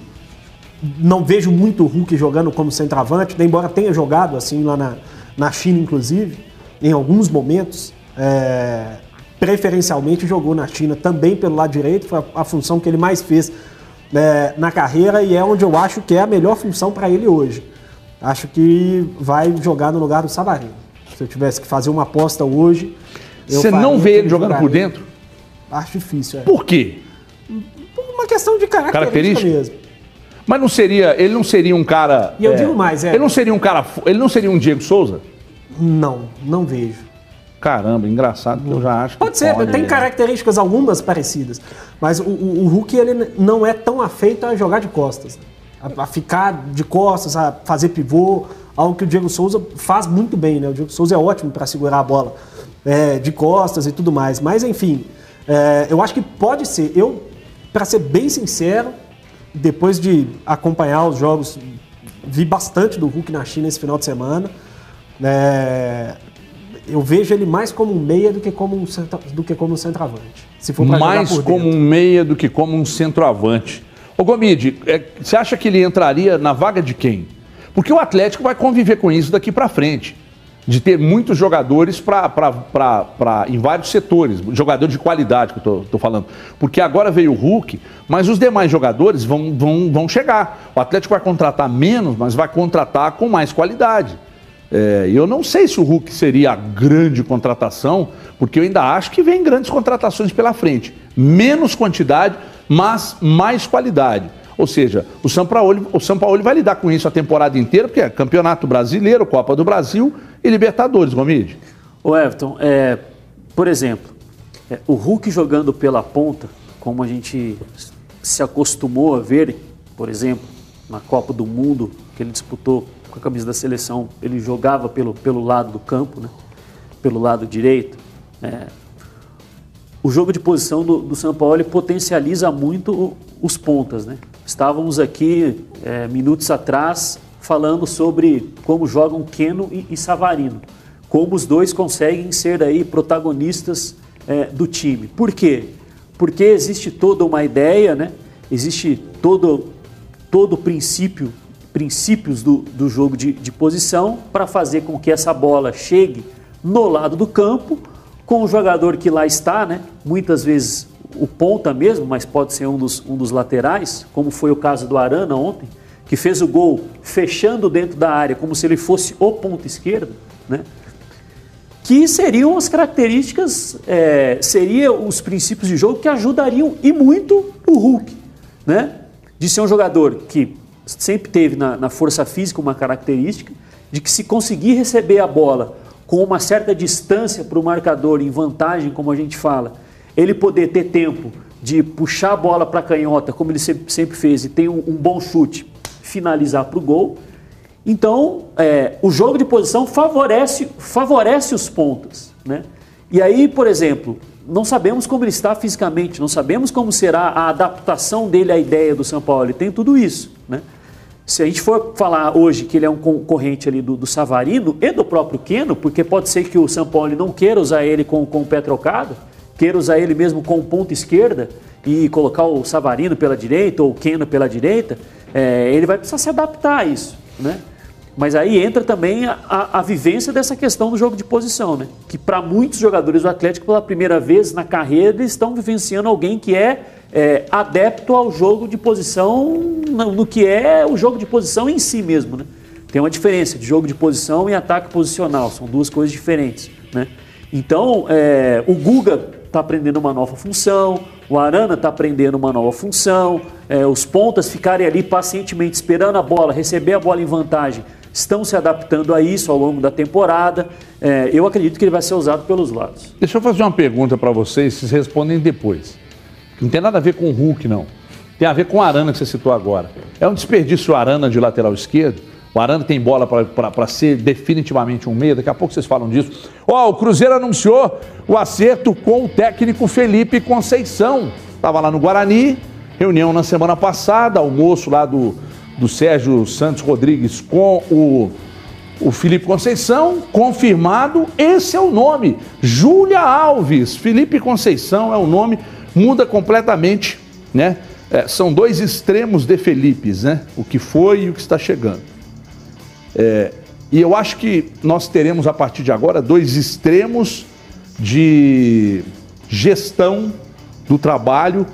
não vejo muito o Hulk jogando como centroavante, embora tenha jogado assim lá na, na China, inclusive, em alguns momentos. É, preferencialmente jogou na China também pelo lado direito, foi a, a função que ele mais fez é, na carreira e é onde eu acho que é a melhor função para ele hoje. Acho que vai jogar no lugar do Savarino. Se eu tivesse que fazer uma aposta hoje. Você não vê ele jogando por dentro? Acho difícil, é. Por quê? Por uma questão de característica, mesmo. Mas não seria, ele não seria um cara. E eu digo mais, é. Ele não seria um cara. Ele não seria um Diego Souza? Não, não vejo. Caramba, engraçado que eu já acho. que Pode ser, tem né? características algumas parecidas, mas o, o- o Hulk ele não é tão afeito a jogar de costas, a, a ficar de costas, a fazer pivô, algo que o Diego Souza faz muito bem, né? O Diego Souza é ótimo para segurar a bola é, de costas e tudo mais, mas enfim, é, eu acho que pode ser. Eu, para ser bem sincero, depois de acompanhar os jogos, vi bastante do Hulk na China esse final de semana. É, eu vejo ele mais como um meia do que como um, centra- do que como um centroavante. Se for Mais como dentro. um meia do que como um centroavante. Ô Gomide, é, você acha que ele entraria na vaga de quem? Porque o Atlético vai conviver com isso daqui pra frente. De ter muitos jogadores pra- em vários setores, jogador de qualidade que eu tô falando. Porque agora veio o Hulk, mas os demais jogadores vão, vão, vão chegar. O Atlético vai contratar menos, mas vai contratar com mais qualidade. É, eu não sei se o Hulk seria a grande contratação, porque eu ainda acho que vem grandes contratações pela frente. Menos quantidade, mas mais qualidade. Ou seja, o São Paulo, o São Paulo vai lidar com isso a temporada inteira, porque é Campeonato Brasileiro, Copa do Brasil e Libertadores, Gomide. Ô Everton, é, por exemplo, é, o Hulk jogando pela ponta, como a gente se acostumou a ver, por exemplo, na Copa do Mundo, que ele disputou com a camisa da seleção, ele jogava pelo, pelo lado do campo, né? pelo lado direito. é, o jogo de posição do, do São Paulo potencializa muito o- os pontas. Né? Estávamos aqui é, minutos atrás falando sobre como jogam Keno e, e Savarino, como os dois conseguem ser aí protagonistas é, do time. Por quê? Porque existe toda uma ideia, né? existe todo todo o princípio princípios do, do jogo de, de posição para fazer com que essa bola chegue no lado do campo com o jogador que lá está, né? Muitas vezes o ponta mesmo, mas pode ser um dos, um dos laterais, como foi o caso do Arana ontem, que fez o gol fechando dentro da área, como se ele fosse o ponta esquerdo, né? que seriam as características, é, seriam os princípios de jogo que ajudariam e muito o Hulk, né? De ser um jogador que sempre teve na, na força física uma característica de que se conseguir receber a bola com uma certa distância para o marcador em vantagem, como a gente fala, ele poder ter tempo de puxar a bola para a canhota, como ele sempre fez, e ter um, um bom chute, finalizar para o gol. Então, é, o jogo de posição favorece, favorece os pontos. Né? E aí, por exemplo, não sabemos como ele está fisicamente, não sabemos como será a adaptação dele à ideia do São Paulo. Ele tem tudo isso. Né? Se a gente for falar hoje que ele é um concorrente ali do, do Savarino e do próprio Queno, porque pode ser que o São Paulo não queira usar ele com, com o pé trocado, queira usar ele mesmo com ponta esquerda e colocar o Savarino pela direita ou o Queno pela direita, é, ele vai precisar se adaptar a isso, né? Mas aí entra também a, a, a, vivência dessa questão do jogo de posição, né? Que para muitos jogadores do Atlético, pela primeira vez na carreira, eles estão vivenciando alguém que é é, adepto ao jogo de posição, no, no, que é o jogo de posição em si mesmo. Né? Tem uma diferença de jogo de posição e ataque posicional, são duas coisas diferentes. Né? Então, é, o Guga está aprendendo uma nova função, o Arana está aprendendo uma nova função, é, os pontas ficarem ali pacientemente esperando a bola, receber a bola em vantagem, estão se adaptando a isso ao longo da temporada. É, eu acredito que ele vai ser usado pelos lados. Deixa eu fazer uma pergunta para vocês, vocês respondem depois. Não tem nada a ver com o Hulk, não. Tem a ver com o Arana que você citou agora. É um desperdício o Arana de lateral esquerdo. O Arana tem bola para ser definitivamente um meia. Daqui a pouco vocês falam disso. Ó, oh, o Cruzeiro anunciou o acerto com o técnico Felipe Conceição. Estava lá no Guarani, reunião na semana passada, almoço lá do, do Sérgio Santos Rodrigues com o, o Felipe Conceição, confirmado. Esse é o nome. Júlia Alves. Felipe Conceição é o nome muda completamente, né? É, são dois extremos de Felipes, né? O que foi e o que está chegando. É, e eu acho que nós teremos a partir de agora dois extremos de gestão do trabalho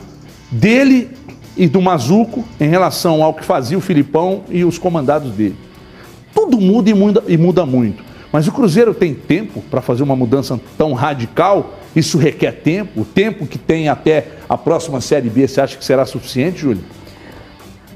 dele e do Mazuco em relação ao que fazia o Filipão e os comandados dele. Tudo muda e muda, e muda muito. Mas o Cruzeiro tem tempo para fazer uma mudança tão radical isso requer tempo, o tempo que tem até a próxima Série B, você acha que será suficiente, Júlio?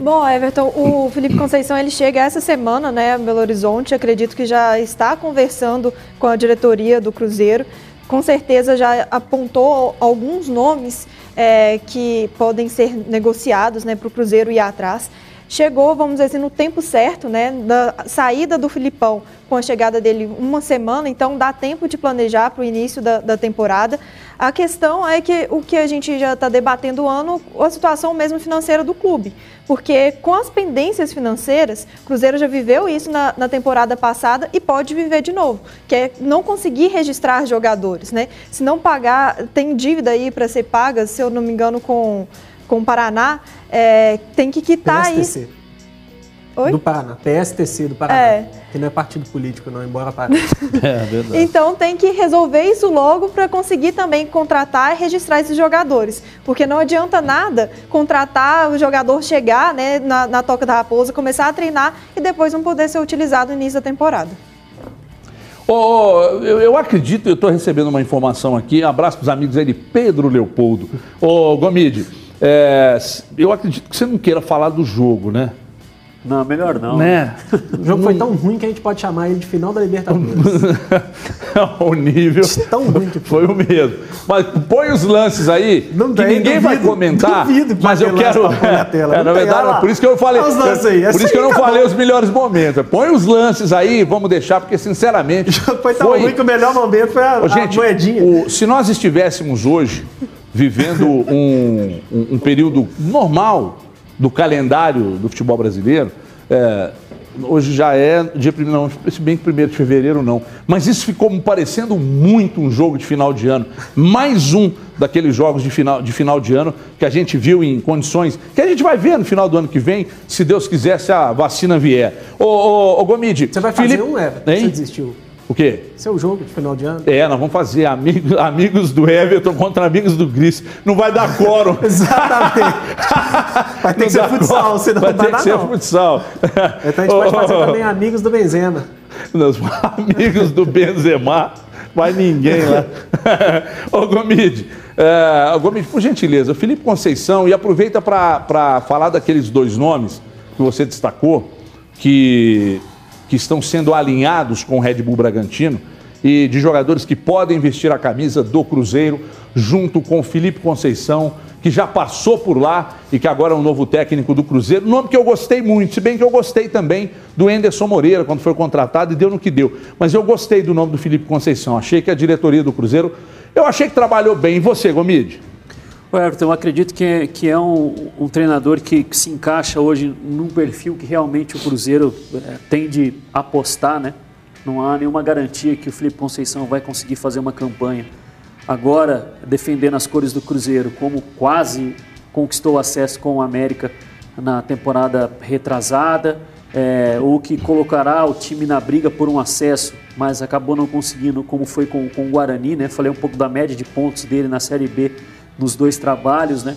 Bom, Everton, o Felipe Conceição ele chega essa semana, né, em Belo Horizonte. Acredito que já está conversando com a diretoria do Cruzeiro. Com certeza já apontou alguns nomes é, que podem ser negociados né, para o Cruzeiro ir atrás chegou, vamos dizer assim, no tempo certo, né, da saída do Filipão com a chegada dele uma semana, então dá tempo de planejar para o início da, da, temporada. A questão é que o que a gente já está debatendo o ano, a situação mesmo financeira do clube, porque com as pendências financeiras, o Cruzeiro já viveu isso na, na temporada passada e pode viver de novo, que é não conseguir registrar jogadores, né? Se não pagar, tem dívida aí para ser paga, se eu não me engano, com com o Paraná, é, tem que quitar PSTC. isso. Oi? Do Paraná, PSTC do Paraná. É. Que não é partido político, não, embora pareça. é verdade. Então tem que resolver isso logo para conseguir também contratar e registrar esses jogadores. Porque não adianta nada contratar o jogador chegar né, na, na Toca da Raposa, começar a treinar e depois não poder ser utilizado no início da temporada. Oh, eu, eu, acredito, eu estou recebendo uma informação aqui, abraço para os amigos aí de Pedro Leopoldo. Ô, oh, Gomide, é, eu acredito que você não queira falar do jogo, né? Não, melhor não. Né? O jogo foi tão ruim que a gente pode chamar ele de final da Libertadores. o nível tão ruim que foi. foi o mesmo. Mas põe os lances aí, não que ninguém duvido, vai comentar. Duvido que mas eu quero. É, tela. É, na verdade, por isso que eu falei. Os lances aí. Por isso que eu não falei os melhores momentos. Põe os lances aí, vamos deixar, porque sinceramente. foi tão foi... ruim que o melhor momento foi a, Ô, gente, a moedinha. O, se nós estivéssemos hoje vivendo um, um, um período normal do calendário do futebol brasileiro. É, hoje já é dia primeiro, não, se bem que primeiro de fevereiro não. Mas isso ficou me parecendo muito um jogo de final de ano. Mais um daqueles jogos de final, de final de ano que a gente viu em condições que a gente vai ver no final do ano que vem, se Deus quiser, se a vacina vier. Ô, ô, ô Gomide. Você vai fazer Felipe... um, Everton? Você desistiu? O quê? Seu jogo de final de ano. É, nós vamos fazer amigos, amigos do Everton contra amigos do Gris. Não vai dar quórum. Exatamente. Vai ter não que ser futsal, quórum. senão vai não ter que ser futsal. Então a gente pode fazer também amigos do Benzema. Nos amigos do Benzema. Vai ninguém lá. Ô, Gomide, é, Gomide, por gentileza, Felipe Conceição, e aproveita para falar daqueles dois nomes que você destacou, que, que estão sendo alinhados com o Red Bull Bragantino, e de jogadores que podem vestir a camisa do Cruzeiro, junto com o Felipe Conceição, que já passou por lá e que agora é o novo técnico do Cruzeiro. Nome que eu gostei muito, se bem que eu gostei também do Enderson Moreira, quando foi contratado, e deu no que deu. Mas eu gostei do nome do Felipe Conceição. Achei que a diretoria do Cruzeiro, eu achei que trabalhou bem. E você, Gomide? O Everton, eu acredito que é, que é um, um treinador que, que, se encaixa hoje num perfil que realmente o Cruzeiro é, tem de apostar, né? Não há nenhuma garantia que o Felipe Conceição vai conseguir fazer uma campanha agora defendendo as cores do Cruzeiro, como quase conquistou acesso com o América na temporada retrasada, é, ou que colocará o time na briga por um acesso, mas acabou não conseguindo, como foi com, com o Guarani, né? Falei um pouco da média de pontos dele na Série B nos dois trabalhos, né?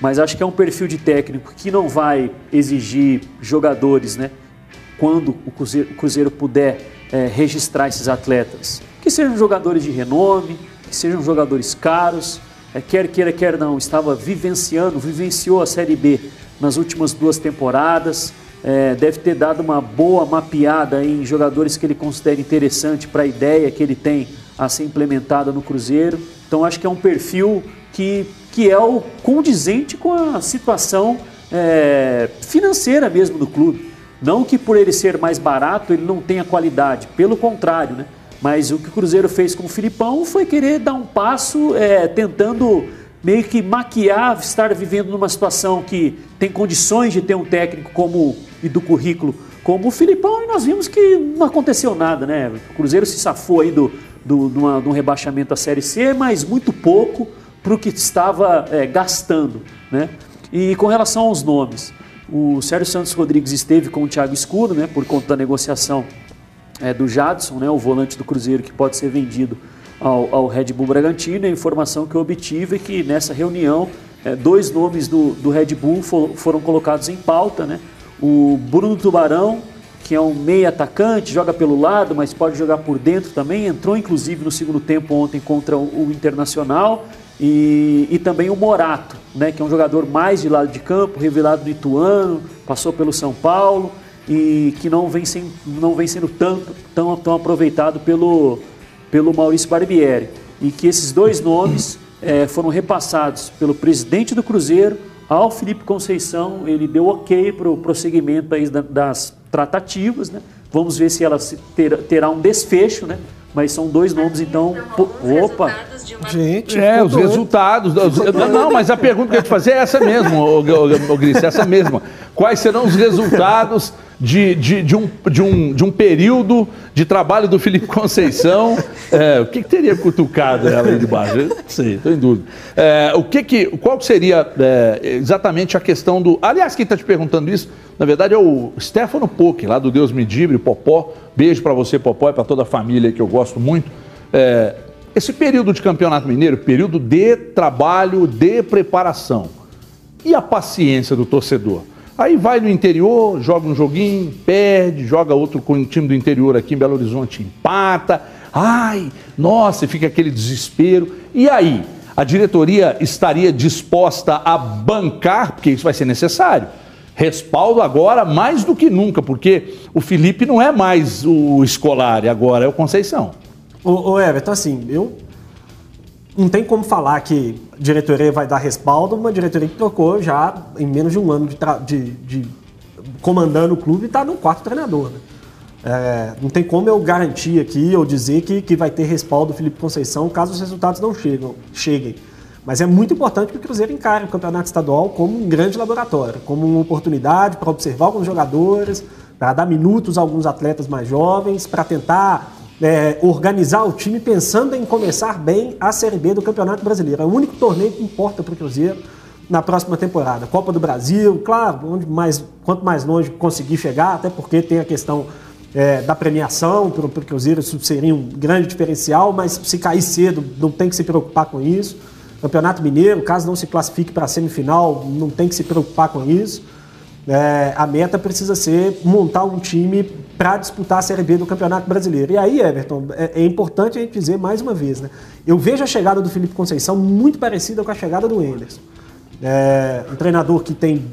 Mas acho que é um perfil de técnico que não vai exigir jogadores, né? Quando o Cruzeiro, o Cruzeiro puder é, registrar esses atletas, que sejam jogadores de renome, que sejam jogadores caros, é, quer queira, quer não, estava vivenciando, vivenciou a Série B nas últimas duas temporadas, é, deve ter dado uma boa mapeada em jogadores que ele considera interessante para a ideia que ele tem a ser implementada no Cruzeiro. Então acho que é um perfil que, que é o condizente com a situação é, financeira mesmo do clube. Não que por ele ser mais barato ele não tenha qualidade, pelo contrário, né? Mas o que o Cruzeiro fez com o Filipão foi querer dar um passo é, tentando meio que maquiar estar vivendo numa situação que tem condições de ter um técnico como e do currículo como o Filipão e nós vimos que não aconteceu nada, né? O Cruzeiro se safou aí do, do, de, uma, um rebaixamento à Série C, mas muito pouco para o que estava é, gastando, né? E com relação aos nomes, o Sérgio Santos Rodrigues esteve com o Thiago Escuro, né? Por conta da negociação é, do Jadson, né, o volante do Cruzeiro que pode ser vendido ao, ao Red Bull Bragantino. A informação que eu obtive é que nessa reunião é, dois nomes do, do Red Bull for, foram colocados em pauta. Né? O Bruno Tubarão, que é um meio atacante, joga pelo lado, mas pode jogar por dentro também. Entrou inclusive no segundo tempo ontem contra o, o Internacional. E, e, também o Morato, né, que é um jogador mais de lado de campo, revelado no Ituano, passou pelo São Paulo e que não vem, sem, não vem sendo tanto, tão, tão aproveitado pelo, pelo Maurício Barbieri. E que esses dois nomes é, foram repassados pelo presidente do Cruzeiro ao Felipe Conceição. Ele deu ok para o prosseguimento aí das tratativas. Né? Vamos ver se ela ter, terá um desfecho, né? mas são dois nomes, então. Opa! Gente, é, os resultados. Não, não, mas a pergunta que eu ia te fazer é essa mesmo, ô, ô, ô Gris, essa mesma. Quais serão os resultados de, de, de, um, de, um, de um período de trabalho do Felipe Conceição. É, o que, que, teria cutucado ela aí de baixo? Eu não sei, estou em dúvida. É, o que que, qual seria é, exatamente a questão do. Aliás, quem está te perguntando isso, na verdade, é o Stefano Poque, lá do Deus Medibre, Popó. Beijo para você, Popó, e para toda a família que eu gosto muito. É, esse período de campeonato mineiro, período de trabalho, de preparação. E a paciência do torcedor? Aí vai no interior, joga um joguinho, perde, joga outro com o time do interior aqui em Belo Horizonte, empata. Ai, nossa, fica aquele desespero. E aí, a diretoria estaria disposta a bancar, porque isso vai ser necessário. Respaldo agora mais do que nunca, porque o Felipe não é mais o escolar, agora é o Conceição. Ô, ô Everton, assim, eu não tem como falar que a diretoria vai dar respaldo, uma diretoria que trocou já em menos de um ano de, de, de comandando o clube e está no quarto treinador. Né? É, não tem como eu garantir aqui ou dizer que, que vai ter respaldo do Felipe Conceição caso os resultados não cheguem. Mas é muito importante que o Cruzeiro encare o campeonato estadual como um grande laboratório, como uma oportunidade para observar alguns jogadores, para dar minutos a alguns atletas mais jovens, para tentar é, organizar o time pensando em começar bem a Série B do Campeonato Brasileiro. É o único torneio que importa para o Cruzeiro na próxima temporada. Copa do Brasil, claro, onde mais, quanto mais longe conseguir chegar, até porque tem a questão é, da premiação para o Cruzeiro, isso seria um grande diferencial, mas se cair cedo, não tem que se preocupar com isso. Campeonato Mineiro, caso não se classifique para a semifinal, não tem que se preocupar com isso. É, a meta precisa ser montar um time para disputar a Série B do Campeonato Brasileiro. E aí, Everton, é, é, importante a gente dizer mais uma vez, né? Eu vejo a chegada do Felipe Conceição muito parecida com a chegada do Enderson. É, um treinador que tem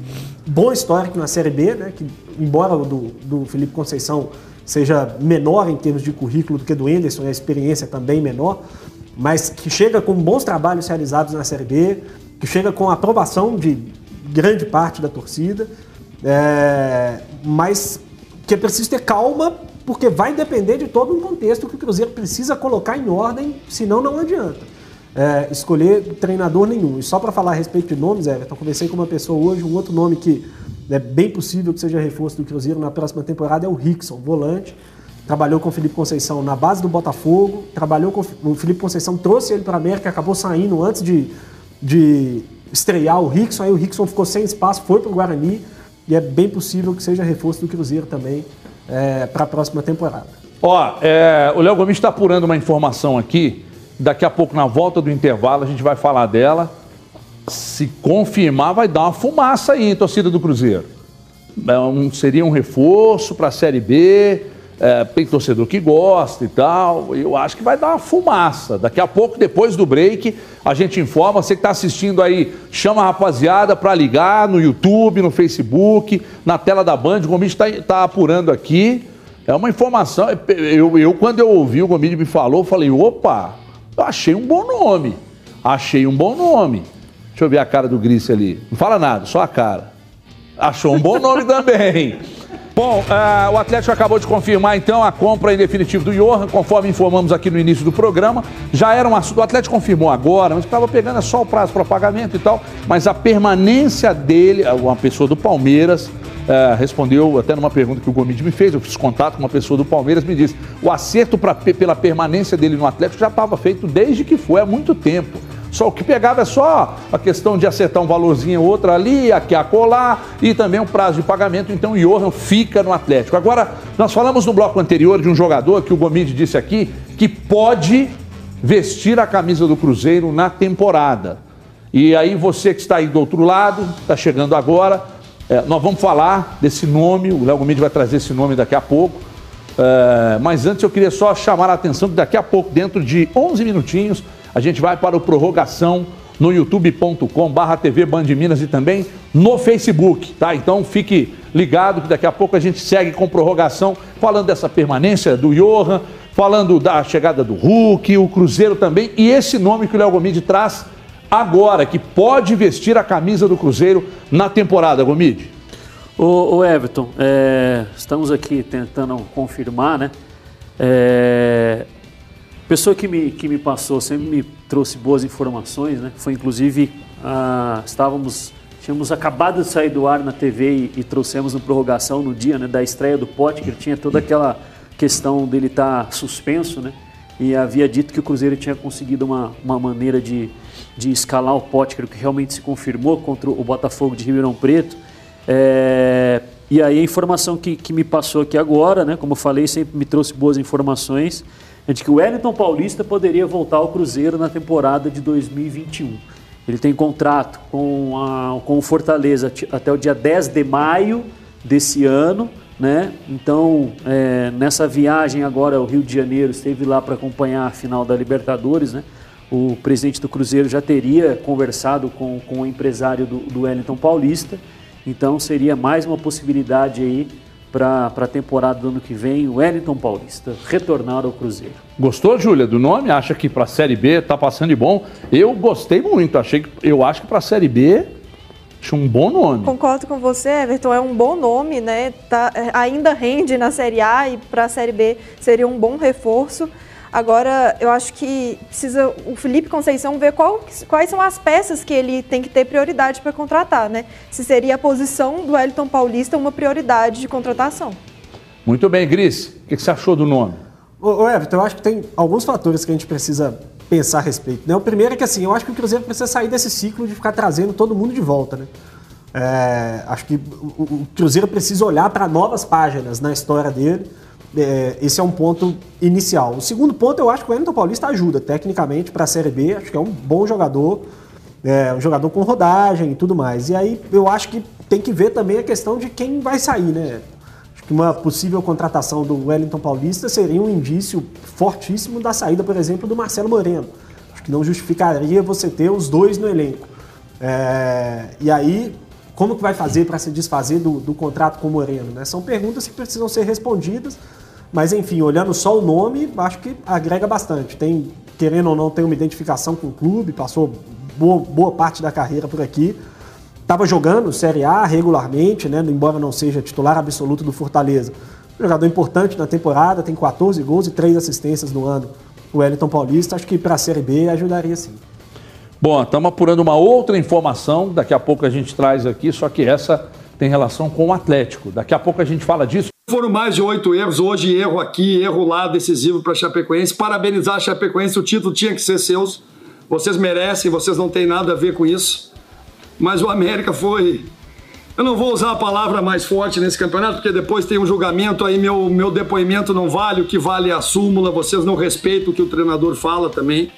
bom histórico na Série B, né? Que, embora o do, do Felipe Conceição seja menor em termos de currículo do que do Enderson, a experiência também menor, mas que chega com bons trabalhos realizados na Série B, que chega com aprovação de grande parte da torcida, é, mas que é preciso ter calma, porque vai depender de todo um contexto que o Cruzeiro precisa colocar em ordem, senão não adianta. É, escolher treinador nenhum. E só para falar a respeito de nomes, Everton, conversei com uma pessoa hoje, um outro nome que é bem possível que seja reforço do Cruzeiro na próxima temporada é o Rickson, volante. Trabalhou com o Felipe Conceição na base do Botafogo, trabalhou com o Felipe Conceição, trouxe ele para a América, acabou saindo antes de, de estrear o Rickson, aí o Rickson ficou sem espaço, foi para o Guarani, e é bem possível que seja reforço do Cruzeiro também é, para a próxima temporada. Ó, é, o Léo Gomes está apurando uma informação aqui. Daqui a pouco, na volta do intervalo, a gente vai falar dela. Se confirmar, vai dar uma fumaça aí, torcida do Cruzeiro. É seria um reforço para a Série B. É, tem torcedor que gosta e tal. Eu acho que vai dar uma fumaça. Daqui a pouco, depois do break, a gente informa. Você que está assistindo aí, chama a rapaziada para ligar no YouTube, no Facebook, na tela da Band. O Gomide está tá apurando aqui. É uma informação. Eu, eu, quando eu ouvi o Gomide me falou, falei: opa, eu achei um bom nome. Achei um bom nome. Deixa eu ver a cara do Gris ali. Não fala nada, só a cara. Achou um bom nome também. Bom, uh, o Atlético acabou de confirmar então a compra em definitivo do Johan, conforme informamos aqui no início do programa. Já era um assunto, o Atlético confirmou agora, mas estava pegando só o prazo para pagamento e tal. Mas a permanência dele, uma pessoa do Palmeiras, uh, respondeu até numa pergunta que o Gomide me fez. Eu fiz contato com uma pessoa do Palmeiras, me disse: o acerto pra, pela permanência dele no Atlético já estava feito desde que foi há muito tempo. Só o que pegava é só a questão de acertar um valorzinho ou outro ali, aqui a colar e também o prazo de pagamento. Então o Johan fica no Atlético. Agora, nós falamos no bloco anterior de um jogador que o Gomide disse aqui que pode vestir a camisa do Cruzeiro na temporada. E aí você que está aí do outro lado, está chegando agora, é, nós vamos falar desse nome, o Léo Gomide vai trazer esse nome daqui a pouco. É, mas antes eu queria só chamar a atenção que daqui a pouco, dentro de 11 minutinhos, a gente vai para o prorrogação no youtube.com barra TV Band Minas e também no Facebook, tá? Então fique ligado que daqui a pouco a gente segue com prorrogação, falando dessa permanência do Johan, falando da chegada do Hulk, o Cruzeiro também, e esse nome que o Léo Gomide traz agora, que pode vestir a camisa do Cruzeiro na temporada, Gomide. O, o Everton, é, estamos aqui tentando confirmar, né? É, pessoa que me, que me passou sempre me trouxe boas informações, né? Foi inclusive, ah, estávamos, tínhamos acabado de sair do ar na TV e, e trouxemos no prorrogação no dia né, da estreia do Potker, tinha toda aquela questão dele estar tá suspenso, né? E havia dito que o Cruzeiro tinha conseguido uma, uma maneira de, de escalar o Potker, que realmente se confirmou contra o Botafogo de Ribeirão Preto. É, e aí a informação que, que me passou aqui agora, né? Como eu falei, sempre me trouxe boas informações é de que o Wellington Paulista poderia voltar ao Cruzeiro na temporada de 2021. Ele tem contrato com, a, com o Fortaleza até o dia 10 de maio desse ano. Né? Então, é, nessa viagem agora ao Rio de Janeiro, esteve lá para acompanhar a final da Libertadores. Né? O presidente do Cruzeiro já teria conversado com, com o empresário do, do Wellington Paulista. Então, seria mais uma possibilidade aí para a temporada do ano que vem, o Wellington Paulista retornar ao Cruzeiro. Gostou, Júlia, do nome? Acha que para a Série B está passando de bom? Eu gostei muito, achei que, eu acho que para a Série B acho um bom nome. Concordo com você, Everton, é um bom nome, né? Tá, é, ainda rende na Série A e para a Série B seria um bom reforço. Agora, eu acho que precisa o Felipe Conceição ver qual, quais são as peças que ele tem que ter prioridade para contratar, né? Se seria a posição do Wellington Paulista uma prioridade de contratação. Muito bem, Gris. O que você achou do nome? Ô, Everton, eu acho que tem alguns fatores que a gente precisa pensar a respeito. Né? O primeiro é que assim, eu acho que o Cruzeiro precisa sair desse ciclo de ficar trazendo todo mundo de volta, né? É, acho que o, o Cruzeiro precisa olhar para novas páginas na história dele é, esse é um ponto inicial. O segundo ponto, eu acho que o Wellington Paulista ajuda tecnicamente para a Série B. Acho que é um bom jogador, é, um jogador com rodagem e tudo mais. E aí eu acho que tem que ver também a questão de quem vai sair, né? Acho que uma possível contratação do Wellington Paulista seria um indício fortíssimo da saída, por exemplo, do Marcelo Moreno. Acho que não justificaria você ter os dois no elenco. É, e aí, como que vai fazer para se desfazer do, do, contrato com o Moreno? Né? São perguntas que precisam ser respondidas, mas enfim, olhando só o nome, acho que agrega bastante. Tem, querendo ou não, tem uma identificação com o clube, passou boa, boa parte da carreira por aqui. Estava jogando Série A regularmente, né? embora não seja titular absoluto do Fortaleza. Jogador importante na temporada, tem 14 gols e 3 assistências no ano. O Wellington Paulista, acho que para a Série B ajudaria sim. Bom, estamos apurando uma outra informação, daqui a pouco a gente traz aqui, só que essa tem relação com o Atlético. Daqui a pouco a gente fala disso. Foram mais de oito erros hoje, erro aqui, erro lá, decisivo para a Chapecoense. Parabenizar a Chapecoense, o título tinha que ser seus. Vocês merecem, vocês não têm nada a ver com isso. Mas o América foi. Eu não vou usar a palavra mais forte nesse campeonato, porque depois tem um julgamento aí, meu, meu depoimento não vale, o que vale é a súmula, vocês não respeitam o que o treinador fala também.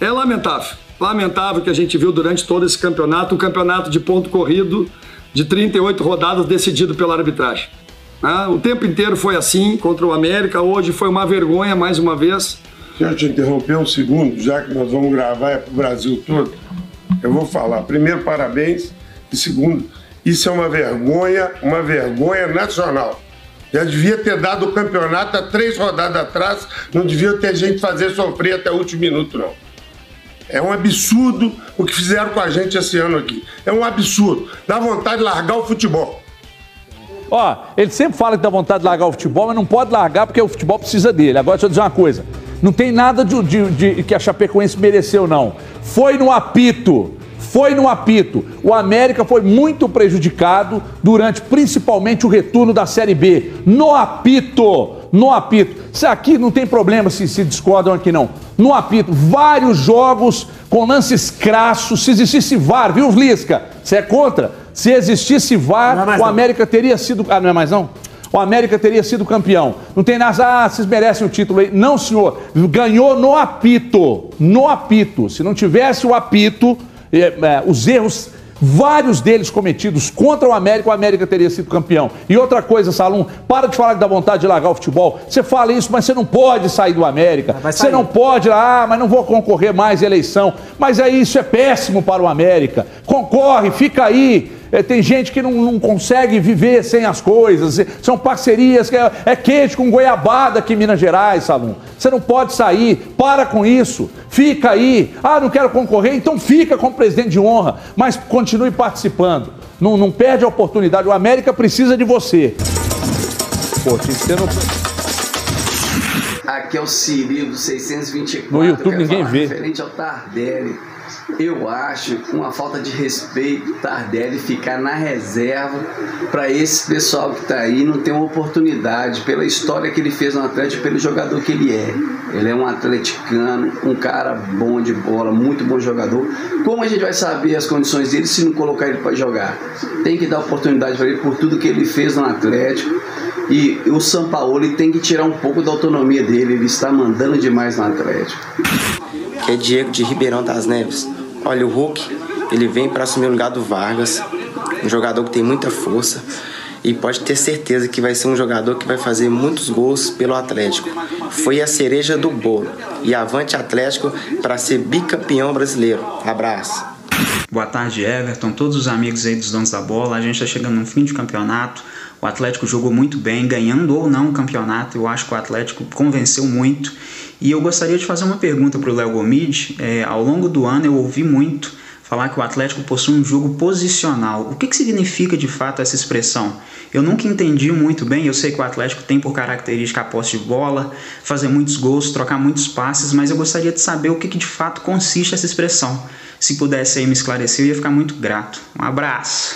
É lamentável. Lamentável que a gente viu durante todo esse campeonato, um campeonato de ponto corrido de 38 rodadas decidido pela arbitragem. Ah, o tempo inteiro foi assim contra o América, hoje foi uma vergonha mais uma vez. Deixa eu te interromper um segundo, já que nós vamos gravar é para o Brasil todo. Eu vou falar. Primeiro, parabéns. E segundo, isso é uma vergonha, uma vergonha nacional. Já devia ter dado o campeonato há três rodadas atrás, não devia ter gente fazer sofrer até o último minuto, não. É um absurdo o que fizeram com a gente esse ano aqui. É um absurdo. Dá vontade de largar o futebol. Ó, ele sempre fala que dá vontade de largar o futebol, mas não pode largar porque o futebol precisa dele. Agora, deixa eu dizer uma coisa. Não tem nada de, de, de que a Chapecoense mereceu, não. Foi no apito foi no apito. O América foi muito prejudicado durante principalmente o retorno da Série B. No apito, no apito. Se aqui não tem problema se se discordam aqui não. No apito, vários jogos com lances crassos. Se existisse VAR, viu, Lisca? Você é contra? Se existisse VAR, é o América não. teria sido. Ah, não é mais não? o América teria sido campeão. Não tem nada, ah, vocês merecem o título aí. Não, senhor. Ganhou no apito. No apito. Se não tivesse o apito, é, é, os erros vários deles cometidos contra o América, o América teria sido campeão. E outra coisa, Salum, para de falar que dá vontade de largar o futebol. Você fala isso, mas você não pode sair do América. Você não pode, ah, mas não vou concorrer mais à eleição. Mas aí isso é péssimo para o América. Concorre, fica aí. É, tem gente que não, não, consegue viver sem as coisas. São parcerias, é, é queijo com goiabada aqui em Minas Gerais, Salum. Você não pode sair, para com isso. Fica aí. Ah, não quero concorrer, então fica como presidente de honra, mas continue participando. Não, não perde a oportunidade. O América precisa de você. Pô, tinha Aqui é o Cirilo do 624. No YouTube ninguém vê. Referente ao Tardelli. Eu acho uma falta de respeito Tardelli ficar na reserva para esse pessoal que está aí não ter uma oportunidade pela história que ele fez no Atlético, pelo jogador que ele é. Ele é um atleticano, um cara bom de bola, muito bom jogador. Como a gente vai saber as condições dele se não colocar ele para jogar? Tem que dar oportunidade para ele por tudo que ele fez no Atlético. E o São Paulo tem que tirar um pouco da autonomia dele, ele está mandando demais no Atlético é Diego de Ribeirão das Neves. Olha, o Hulk, ele vem para assumir o lugar do Vargas, um jogador que tem muita força e pode ter certeza que vai ser um jogador que vai fazer muitos gols pelo Atlético. Foi a cereja do bolo. E avante Atlético para ser bicampeão brasileiro. Abraço. Boa tarde, Everton, todos os amigos aí dos donos da bola. A gente está chegando no fim de campeonato. O Atlético jogou muito bem, ganhando ou não o campeonato. Eu acho que o Atlético convenceu muito e eu gostaria de fazer uma pergunta para o Léo Gomide. É, ao longo do ano eu ouvi muito falar que o Atlético possui um jogo posicional. O que, que significa de fato essa expressão? Eu nunca entendi muito bem. Eu sei que o Atlético tem por característica a posse de bola, fazer muitos gols, trocar muitos passes, mas eu gostaria de saber o que, que de fato consiste essa expressão. Se pudesse aí me esclarecer, eu ia ficar muito grato. Um abraço.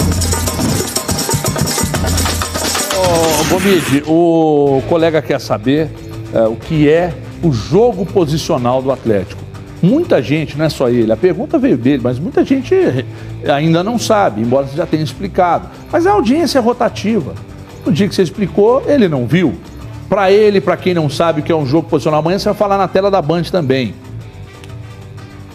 Ô, o colega quer saber é, o que é o jogo posicional do Atlético. Muita gente, não é só ele, a pergunta veio dele, mas muita gente ainda não sabe, embora você já tenha explicado. Mas a audiência é rotativa. No dia que você explicou, ele não viu. Para ele, para quem não sabe o que é um jogo posicional, amanhã você vai falar na tela da Band também.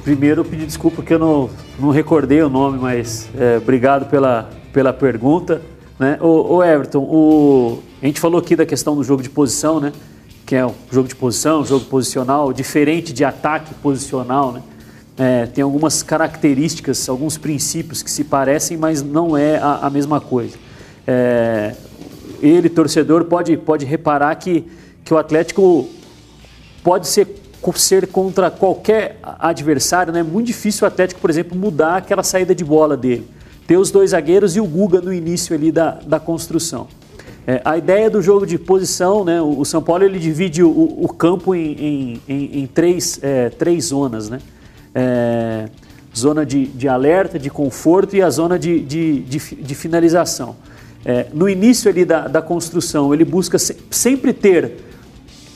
Primeiro, eu pedi desculpa que eu não, não recordei o nome, mas é, obrigado pela, pela pergunta. Né? O, o Everton, o, a gente falou aqui da questão do jogo de posição, né? que é o jogo de posição, jogo posicional, diferente de ataque posicional. Né? É, tem algumas características, alguns princípios que se parecem, mas não é a, a mesma coisa. É, ele, torcedor, pode, pode reparar que, que o Atlético pode ser, ser contra qualquer adversário, né? é muito difícil o Atlético, por exemplo, mudar aquela saída de bola dele. Ter os dois zagueiros e o Guga no início ali da, da construção. É, a ideia do jogo de posição, né? o, São Paulo ele divide o, o campo em, em, em, em três, é, três zonas. Né? É, zona de, de, alerta, de conforto e a zona de, de, de, de finalização. É, no início ali da, da construção, ele busca se, sempre ter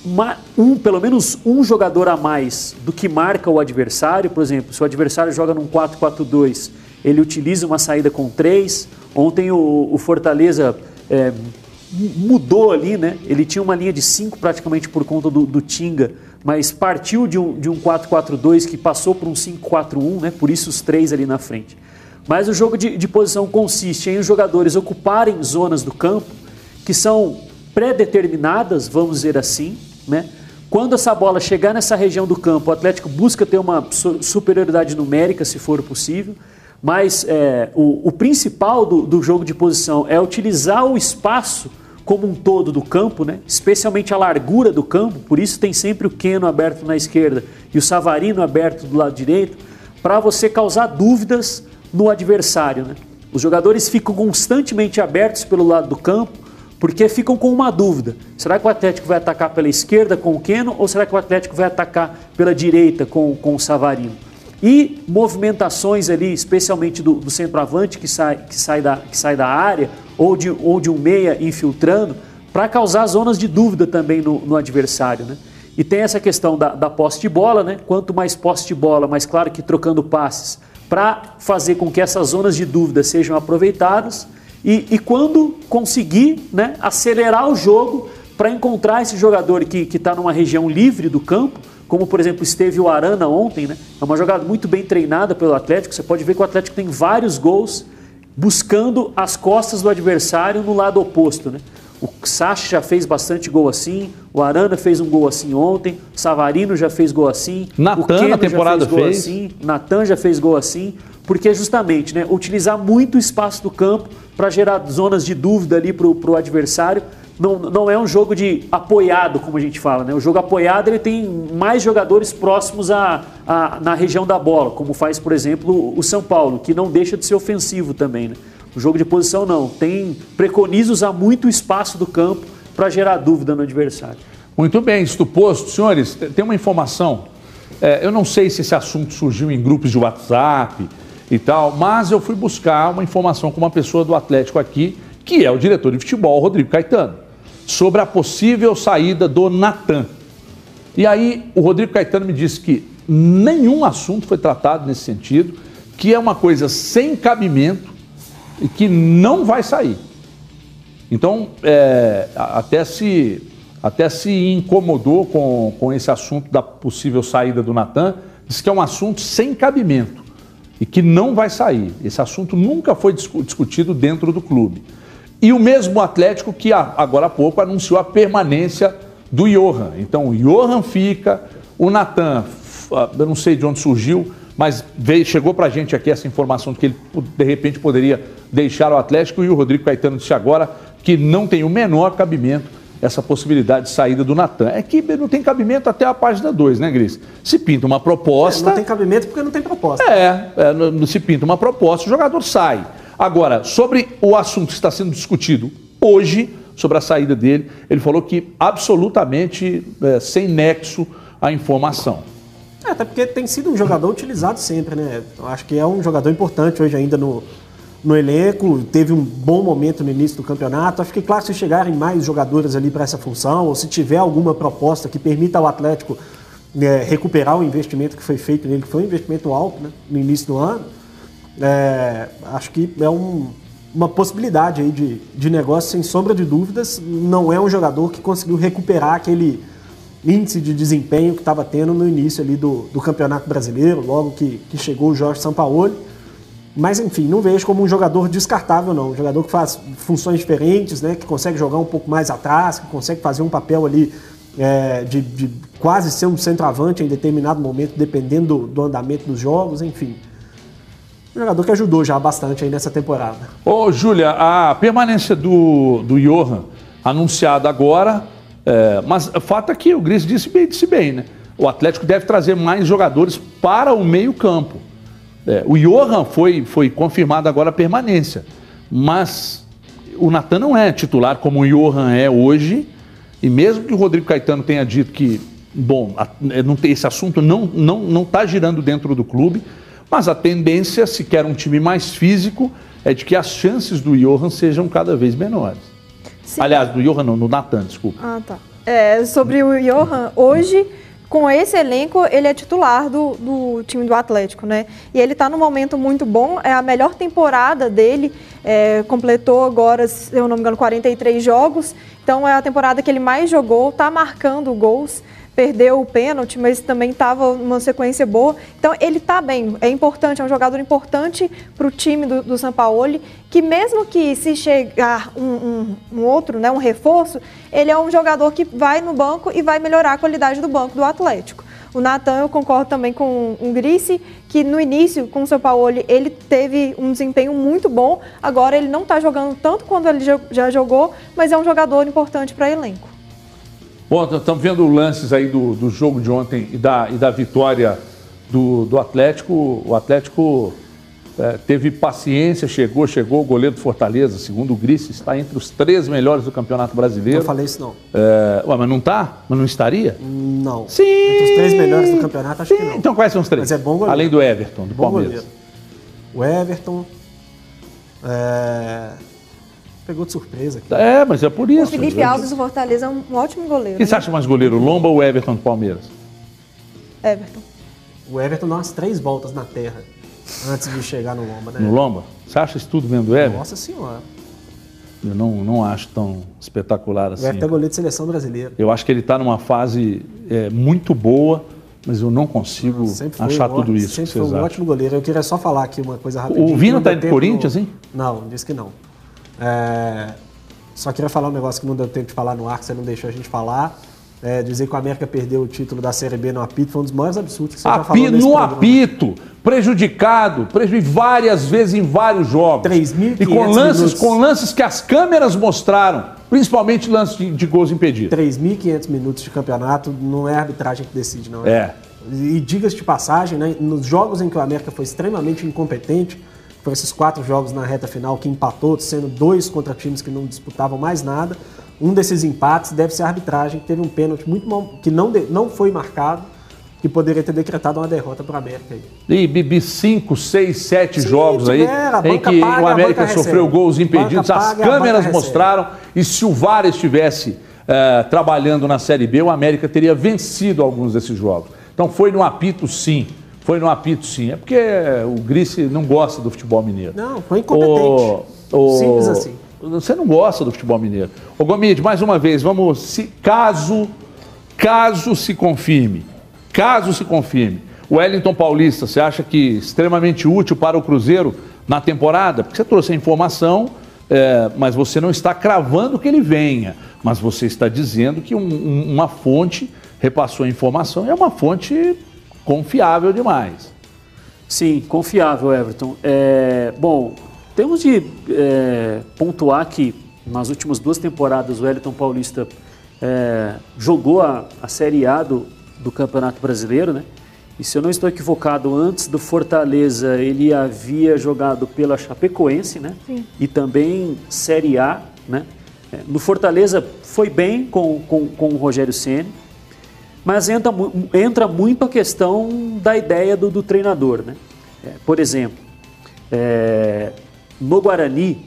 uma, um, pelo menos um jogador a mais do que marca o adversário. Por exemplo, se o adversário joga num 4-4-2, ele utiliza uma saída com três. Ontem o, o Fortaleza é, mudou ali, né? Ele tinha uma linha de cinco praticamente por conta do, do Tinga mas partiu de um, um 4-4-2 que passou por um 5-4-1, né? por isso os três ali na frente. Mas o jogo de, de posição consiste em os jogadores ocuparem zonas do campo que são pré-determinadas, vamos dizer assim, né? Quando essa bola chegar nessa região do campo, o Atlético busca ter uma superioridade numérica, se for possível, mas é, o, o, principal do, do jogo de posição é utilizar o espaço como um todo do campo, né? especialmente a largura do campo, por isso tem sempre o Keno aberto na esquerda e o Savarino aberto do lado direito, para você causar dúvidas no adversário. Né? Os jogadores ficam constantemente abertos pelo lado do campo, porque ficam com uma dúvida: será que o Atlético vai atacar pela esquerda com o Keno ou será que o Atlético vai atacar pela direita com, com o Savarino? E movimentações ali, especialmente do, do centroavante que sai, que, sai da, que sai da área, ou de, ou de um meia infiltrando, para causar zonas de dúvida também no, no adversário. Né? E tem essa questão da, da posse de bola, né? quanto mais posse de bola, mais claro que trocando passes, para fazer com que essas zonas de dúvida sejam aproveitadas. E, e quando conseguir né, acelerar o jogo para encontrar esse jogador que está numa região livre do campo, como por exemplo esteve o Arana ontem, né? É uma jogada muito bem treinada pelo Atlético. Você pode ver que o Atlético tem vários gols buscando as costas do adversário no lado oposto, né? O Sacha já fez bastante gol assim, o Arana fez um gol assim ontem, o Savarino já fez gol assim, Natan na temporada já fez, fez. assim, Natan já fez gol assim, porque justamente, né, utilizar muito o espaço do campo para gerar zonas de dúvida ali para o adversário não, não é um jogo de apoiado, como a gente fala. Né? O jogo apoiado ele tem mais jogadores próximos na região da bola, como faz, por exemplo, o São Paulo, que não deixa de ser ofensivo também. Né? O jogo de posição não. Tem preconiza usar muito espaço do campo para gerar dúvida no adversário. Muito bem, isto posto. Senhores, tem uma informação. É, eu não sei se esse assunto surgiu em grupos de WhatsApp e tal, mas eu fui buscar uma informação com uma pessoa do Atlético aqui, que é o diretor de futebol, Rodrigo Caetano sobre a possível saída do Natan. E aí o Rodrigo Caetano me disse que nenhum assunto foi tratado nesse sentido, que é uma coisa sem cabimento e que não vai sair. Então, é, até, se, até se incomodou com, com esse assunto da possível saída do Natan, disse que é um assunto sem cabimento e que não vai sair. Esse assunto nunca foi discutido dentro do clube. E o mesmo Atlético que agora há pouco anunciou a permanência do Johan. Então o Johan fica, o Natan, ah, eu não sei de onde surgiu, mas veio, chegou para a gente aqui essa informação de que ele de repente poderia deixar o Atlético e o Rodrigo Caetano disse agora que não tem o menor cabimento essa possibilidade de saída do Natan. É que não tem cabimento até a página 2, né, Gris? Se pinta uma proposta. É, não tem cabimento porque não tem proposta. É, é, se pinta uma proposta, o jogador sai. Agora, sobre o assunto que está sendo discutido hoje, sobre a saída dele, ele falou que absolutamente é, sem nexo a informação. É, até porque tem sido um jogador utilizado sempre, né? Eu acho que é um jogador importante hoje ainda no, no elenco, teve um bom momento no início do campeonato. Acho que, claro, se chegarem mais jogadores ali para essa função, ou se tiver alguma proposta que permita ao Atlético né, recuperar o investimento que foi feito nele, que foi um investimento alto né, no início do ano, é, acho que é um, uma possibilidade aí de, de negócio, sem sombra de dúvidas. Não é um jogador que conseguiu recuperar aquele índice de desempenho que estava tendo no início ali do, do Campeonato Brasileiro, logo que, que chegou o Jorge Sampaoli. Mas enfim, não vejo como um jogador descartável, não. Um jogador que faz funções diferentes, né? Que consegue jogar um pouco mais atrás, que consegue fazer um papel ali é, de, de, quase ser um centroavante em determinado momento, dependendo do, do andamento dos jogos, enfim. Um jogador que ajudou já bastante aí nessa temporada. Ô, Júlia, a permanência do, do Johan anunciada agora, é, mas o fato é que o Gris disse bem, disse bem, né? O Atlético deve trazer mais jogadores para o meio-campo. É, o Johan foi, foi confirmado agora a permanência, mas o Natan não é titular como o Johan é hoje, e mesmo que o Rodrigo Caetano tenha dito que, bom, é, não tem, esse assunto não está não, não tá girando dentro do clube, mas a tendência, se quer um time mais físico, é de que as chances do Johan sejam cada vez menores. Sim. Aliás, do Johan não, do Natan, desculpa. Ah, tá. É, sobre o Johan, hoje com esse elenco, ele é titular do, do time do Atlético, né? E ele está num momento muito bom, é a melhor temporada dele, é, completou agora, se eu não me engano, 43 jogos, então é a temporada que ele mais jogou, está marcando gols perdeu o pênalti, mas também estava numa sequência boa. Então ele está bem, é importante, é um jogador importante para o time do, do Sampaoli, que mesmo que se chegar um, um, um, outro, né, um reforço, ele é um jogador que vai no banco e vai melhorar a qualidade do banco do Atlético. O Natan, eu concordo também com o Grice, que no início, com o São Paulo, ele teve um desempenho muito bom. Agora ele não está jogando tanto quanto ele já jogou, mas é um jogador importante para elenco. Bom, estamos vendo lances aí do, do jogo de ontem e da, e da vitória do, do Atlético. O Atlético é, teve paciência, chegou, chegou. O goleiro do Fortaleza, segundo o Grice, está entre os três melhores do Campeonato Brasileiro. Não falei isso, não. É, ué, mas não está? Mas não estaria? Não. Sim. Entre os três melhores do campeonato, acho Sim. que não. Então quais são os três? Mas é bom goleiro. Além do Everton, do bom Palmeiras. Goleiro. O Everton. É... Pegou de surpresa aqui. É, mas é por isso. O Felipe Alves do Fortaleza é um ótimo goleiro. Quem né? você acha mais goleiro, Lomba ou Everton do Palmeiras? Everton. O Everton dá umas três voltas na terra antes de chegar no Lomba, né? No Lomba? Você acha isso tudo vendo do Everton? Nossa Senhora. Eu não, não acho tão espetacular assim. O Everton é goleiro de seleção brasileira. Eu acho que ele está numa fase é, muito boa, mas eu não consigo não, achar tudo isso. Sempre foi um acham. ótimo goleiro. Eu queria só falar aqui uma coisa rápida. O Vina está indo Corinthians, no... hein? Não, disse que não. É, só queria falar um negócio que não deu tempo de falar no ar, que você não deixou a gente falar. É, dizer que o América perdeu o título da Série B no apito foi um dos maiores absurdos que você Api, já falou No programa. apito, prejudicado, prejudicado várias vezes em vários jogos. 3.500 E com lances, minutos. com lances que as câmeras mostraram, principalmente lances de, de gols impedidos. 3.500 minutos de campeonato não é a arbitragem que decide, não é? É. E diga-se de passagem, né, nos jogos em que o América foi extremamente incompetente, foram esses quatro jogos na reta final que empatou, sendo dois contra times que não disputavam mais nada. Um desses empates deve ser a arbitragem, que teve um pênalti muito mal, que não, de- não foi marcado, que poderia ter decretado uma derrota para o América. Aí. E Bibi, cinco, seis, sete Sim, jogos aí a em que paga, o a América sofreu recebe. gols impedidos, as paga, a banca câmeras recebe. mostraram, e se o VAR estivesse eh, trabalhando na Série B, o América teria vencido alguns desses jogos. Então foi no apito sim, foi no apito sim. É porque o Grice não gosta do futebol mineiro. Não, foi incompetente. O- o- Simples assim. Você não gosta do futebol mineiro. Ô Gomide, mais uma vez, vamos, se, caso, caso se confirme, caso se confirme, o Wellington Paulista, você acha que extremamente útil para o Cruzeiro na temporada? Porque você trouxe a informação, é, mas você não está cravando que ele venha, mas você está dizendo que um- um- uma fonte repassou a informação e é uma fonte confiável demais. Sim, confiável, Everton. É, bom, temos de é, pontuar que nas últimas duas temporadas o Wellington Paulista é, jogou a, a Série A do, do Campeonato Brasileiro, né? E se eu não estou equivocado, antes do Fortaleza ele havia jogado pela Chapecoense, né? Sim. E também Série A, né? É, No Fortaleza foi bem com, com, com o Rogério Ceni, mas entra, entra muito a questão da ideia do, do treinador. Né? É, por exemplo, é, no Guarani,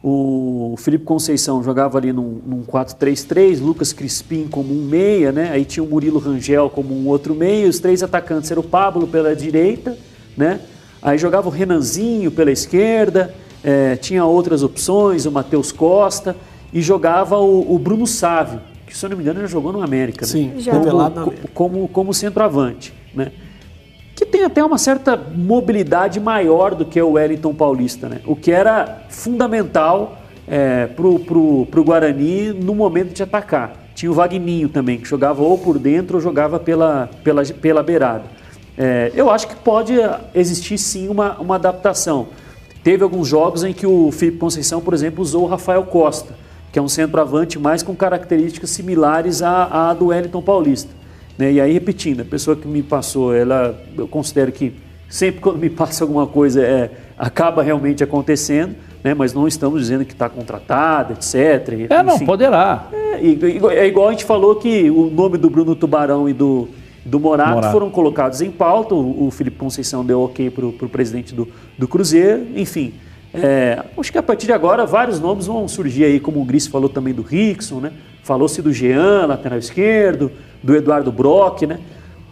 o Felipe Conceição jogava ali num, num 4-3-3, Lucas Crispim como um meia, né? aí tinha o Murilo Rangel como um outro meia, os três atacantes eram o Pablo pela direita, né? aí jogava o Renanzinho pela esquerda, é, tinha outras opções, o Matheus Costa, e jogava o, o Bruno Sávio, que se eu não me engano já jogou no América. né? Sim, Já. revelado na como, América. como, como centroavante, né? Que tem até uma certa mobilidade maior do que o Wellington Paulista, né? O que era fundamental é, pro, pro, pro Guarani no momento de atacar. Tinha o Vagninho também, que jogava ou por dentro ou jogava pela, pela, pela beirada. É, eu acho que pode existir sim uma, uma adaptação. Teve alguns jogos em que o Felipe Conceição, por exemplo, usou o Rafael Costa, que é um centroavante mais com características similares à, à do Wellington Paulista. Né? E aí, repetindo, a pessoa que me passou, ela, eu considero que sempre quando me passa alguma coisa, é, acaba realmente acontecendo, né? mas não estamos dizendo que está contratada, etc. É, não, poderá. É, é igual a gente falou que o nome do Bruno Tubarão e do do Morato, Morato, foram colocados em pauta. O, o Felipe Conceição deu ok para o presidente do, do Cruzeiro. Enfim, é, acho que a partir de agora vários nomes vão surgir aí, como o Gris falou também do Rickson, né? Falou-se do Jean, lateral esquerdo, do Eduardo Brock, né?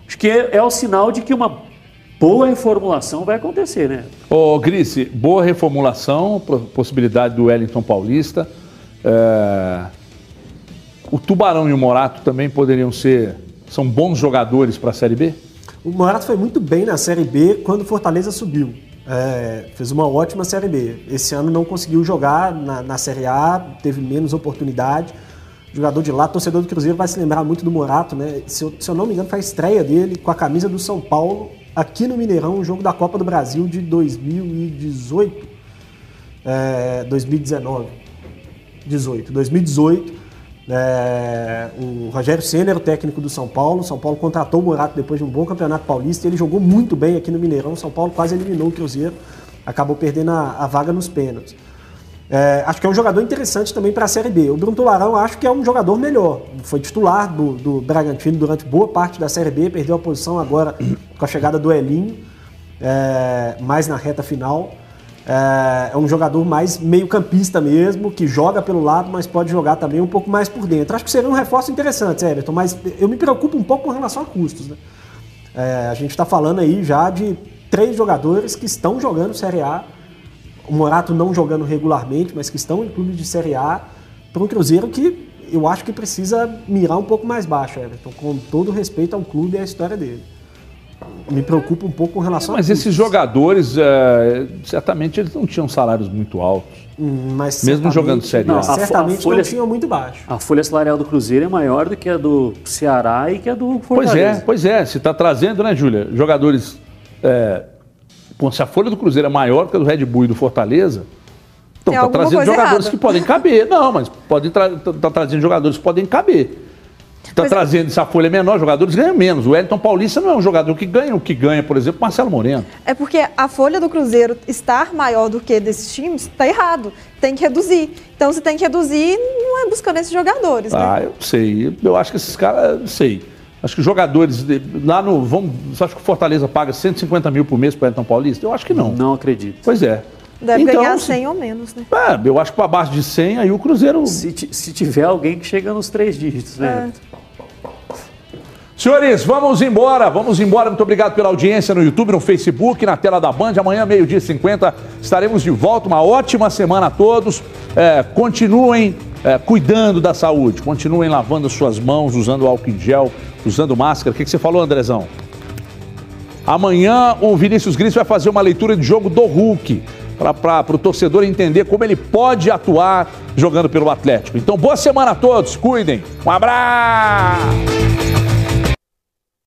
Acho que é, é o sinal de que uma boa reformulação vai acontecer, né? Ô, Gris, boa reformulação, possibilidade do Wellington Paulista. É... O Tubarão e o Morato também poderiam ser são bons jogadores para a Série B? O Morato foi muito bem na Série B quando o Fortaleza subiu. É, fez uma ótima Série B. Esse ano não conseguiu jogar na, na Série A, teve menos oportunidade. Jogador de lá, torcedor do Cruzeiro vai se lembrar muito do Morato, né? Se eu, se eu não me engano, foi a estreia dele com a camisa do São Paulo aqui no Mineirão, um jogo da Copa do Brasil de 2018. É, 2019. 18. 2018. É, o Rogério Senna era o técnico do São Paulo. São Paulo contratou o Morato depois de um bom campeonato paulista. Ele jogou muito bem aqui no Mineirão. São Paulo quase eliminou o Cruzeiro. Acabou perdendo a, a vaga nos pênaltis. É, acho que é um jogador interessante também para a Série B. O Bruno Tularão acho que é um jogador melhor. Foi titular do, do Bragantino durante boa parte da Série B. Perdeu a posição agora com a chegada do Elinho, é, mais na reta final. É, é um jogador mais meio-campista mesmo, que joga pelo lado, mas pode jogar também um pouco mais por dentro. Acho que seria um reforço interessante, Everton, mas eu me preocupo um pouco com relação a custos. Né? É, a gente está falando aí já de três jogadores que estão jogando Série A, o Morato não jogando regularmente, mas que estão em clubes de Série A, para um Cruzeiro que eu acho que precisa mirar um pouco mais baixo, Everton, com todo respeito ao clube e à história dele me preocupa um pouco com relação Mas a esses jogadores, é, certamente, eles não tinham salários muito altos. Hum, mas Mesmo jogando Série A. Certamente a folha, não tinham muito baixo. A folha salarial do Cruzeiro é maior do que a do Ceará e que a do Fortaleza. Pois é, pois é. Se está trazendo, né, Júlia? Jogadores... É, bom, se a folha do Cruzeiro é maior do que a do Red Bull e do Fortaleza... Então, está trazendo jogadores errada. que podem caber. Não, mas pode estar tra tá trazendo jogadores que podem caber. Está trazendo essa folha menor, jogadores ganham menos. O Wellington Paulista não é um jogador que ganha o que ganha, por exemplo, Marcelo Moreno. É porque a folha do Cruzeiro estar maior do que desses times está errado. Tem que reduzir. Então, se tem que reduzir, não é buscando esses jogadores. Né? Ah, eu sei. Eu acho que esses caras, não sei. Acho que jogadores lá no. Vamos, você acha que o Fortaleza paga 150 mil por mês para o Wellington Paulista? Eu acho que não. Não acredito. Pois é. Deve então, ganhar 100 se, ou menos, né? É, eu acho que para baixo de 100, aí o Cruzeiro. Se, se tiver alguém que chega nos três dígitos, né? É. Senhores, vamos embora, vamos embora. Muito obrigado pela audiência no YouTube, no Facebook, na tela da Band. Amanhã, meio-dia e 50, estaremos de volta. Uma ótima semana a todos. É, continuem é, cuidando da saúde, continuem lavando as suas mãos, usando álcool em gel, usando máscara. O que, que você falou, Andrezão? Amanhã o Vinícius Gris vai fazer uma leitura de jogo do Hulk, para o torcedor entender como ele pode atuar jogando pelo Atlético. Então, boa semana a todos, cuidem. Um abraço!